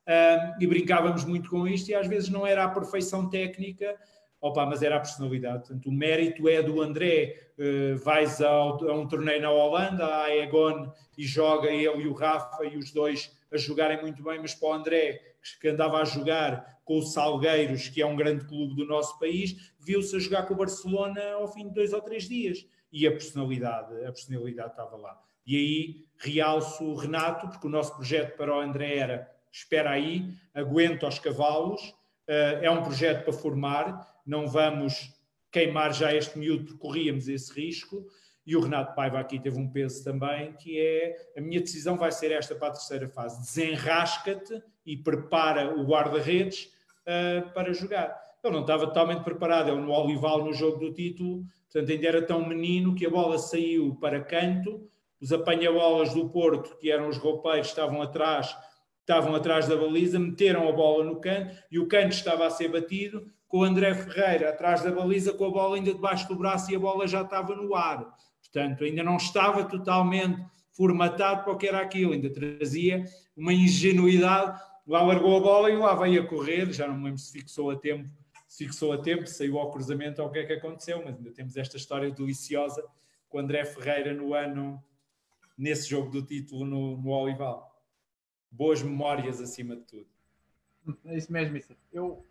Um, e brincávamos muito com isto, e às vezes não era a perfeição técnica, opa, mas era a personalidade. Portanto, o mérito é do André. Uh, vais ao, a um torneio na Holanda, a Egon, e joga ele e o Rafa e os dois a jogarem muito bem, mas para o André, que andava a jogar com o Salgueiros, que é um grande clube do nosso país, viu-se a jogar com o Barcelona ao fim de dois ou três dias e a personalidade, a personalidade estava lá. E aí realço o Renato, porque o nosso projeto para o André era espera aí, aguenta os cavalos, eh, é um projeto para formar, não vamos queimar já este miúdo porque corríamos esse risco. E o Renato Paiva aqui teve um peso também, que é a minha decisão vai ser esta para a terceira fase. Desenrasca-te e prepara o guarda-redes uh, para jogar. Ele não estava totalmente preparado, ele no Olival, no jogo do título, Portanto, ainda era tão menino que a bola saiu para canto, os apanha-bolas do Porto, que eram os roupeiros, estavam atrás, estavam atrás da baliza, meteram a bola no canto e o canto estava a ser batido, com o André Ferreira atrás da baliza, com a bola ainda debaixo do braço e a bola já estava no ar. Portanto, ainda não estava totalmente formatado para o que era aquilo, ainda trazia uma ingenuidade. Lá largou a bola e lá veio a correr, já não me lembro se fixou a tempo se fixou a tempo, saiu ao cruzamento ao que é que aconteceu, mas ainda temos esta história deliciosa com André Ferreira no ano, nesse jogo do título no, no Olival. Boas memórias acima de tudo.
É isso mesmo, isso. Eu,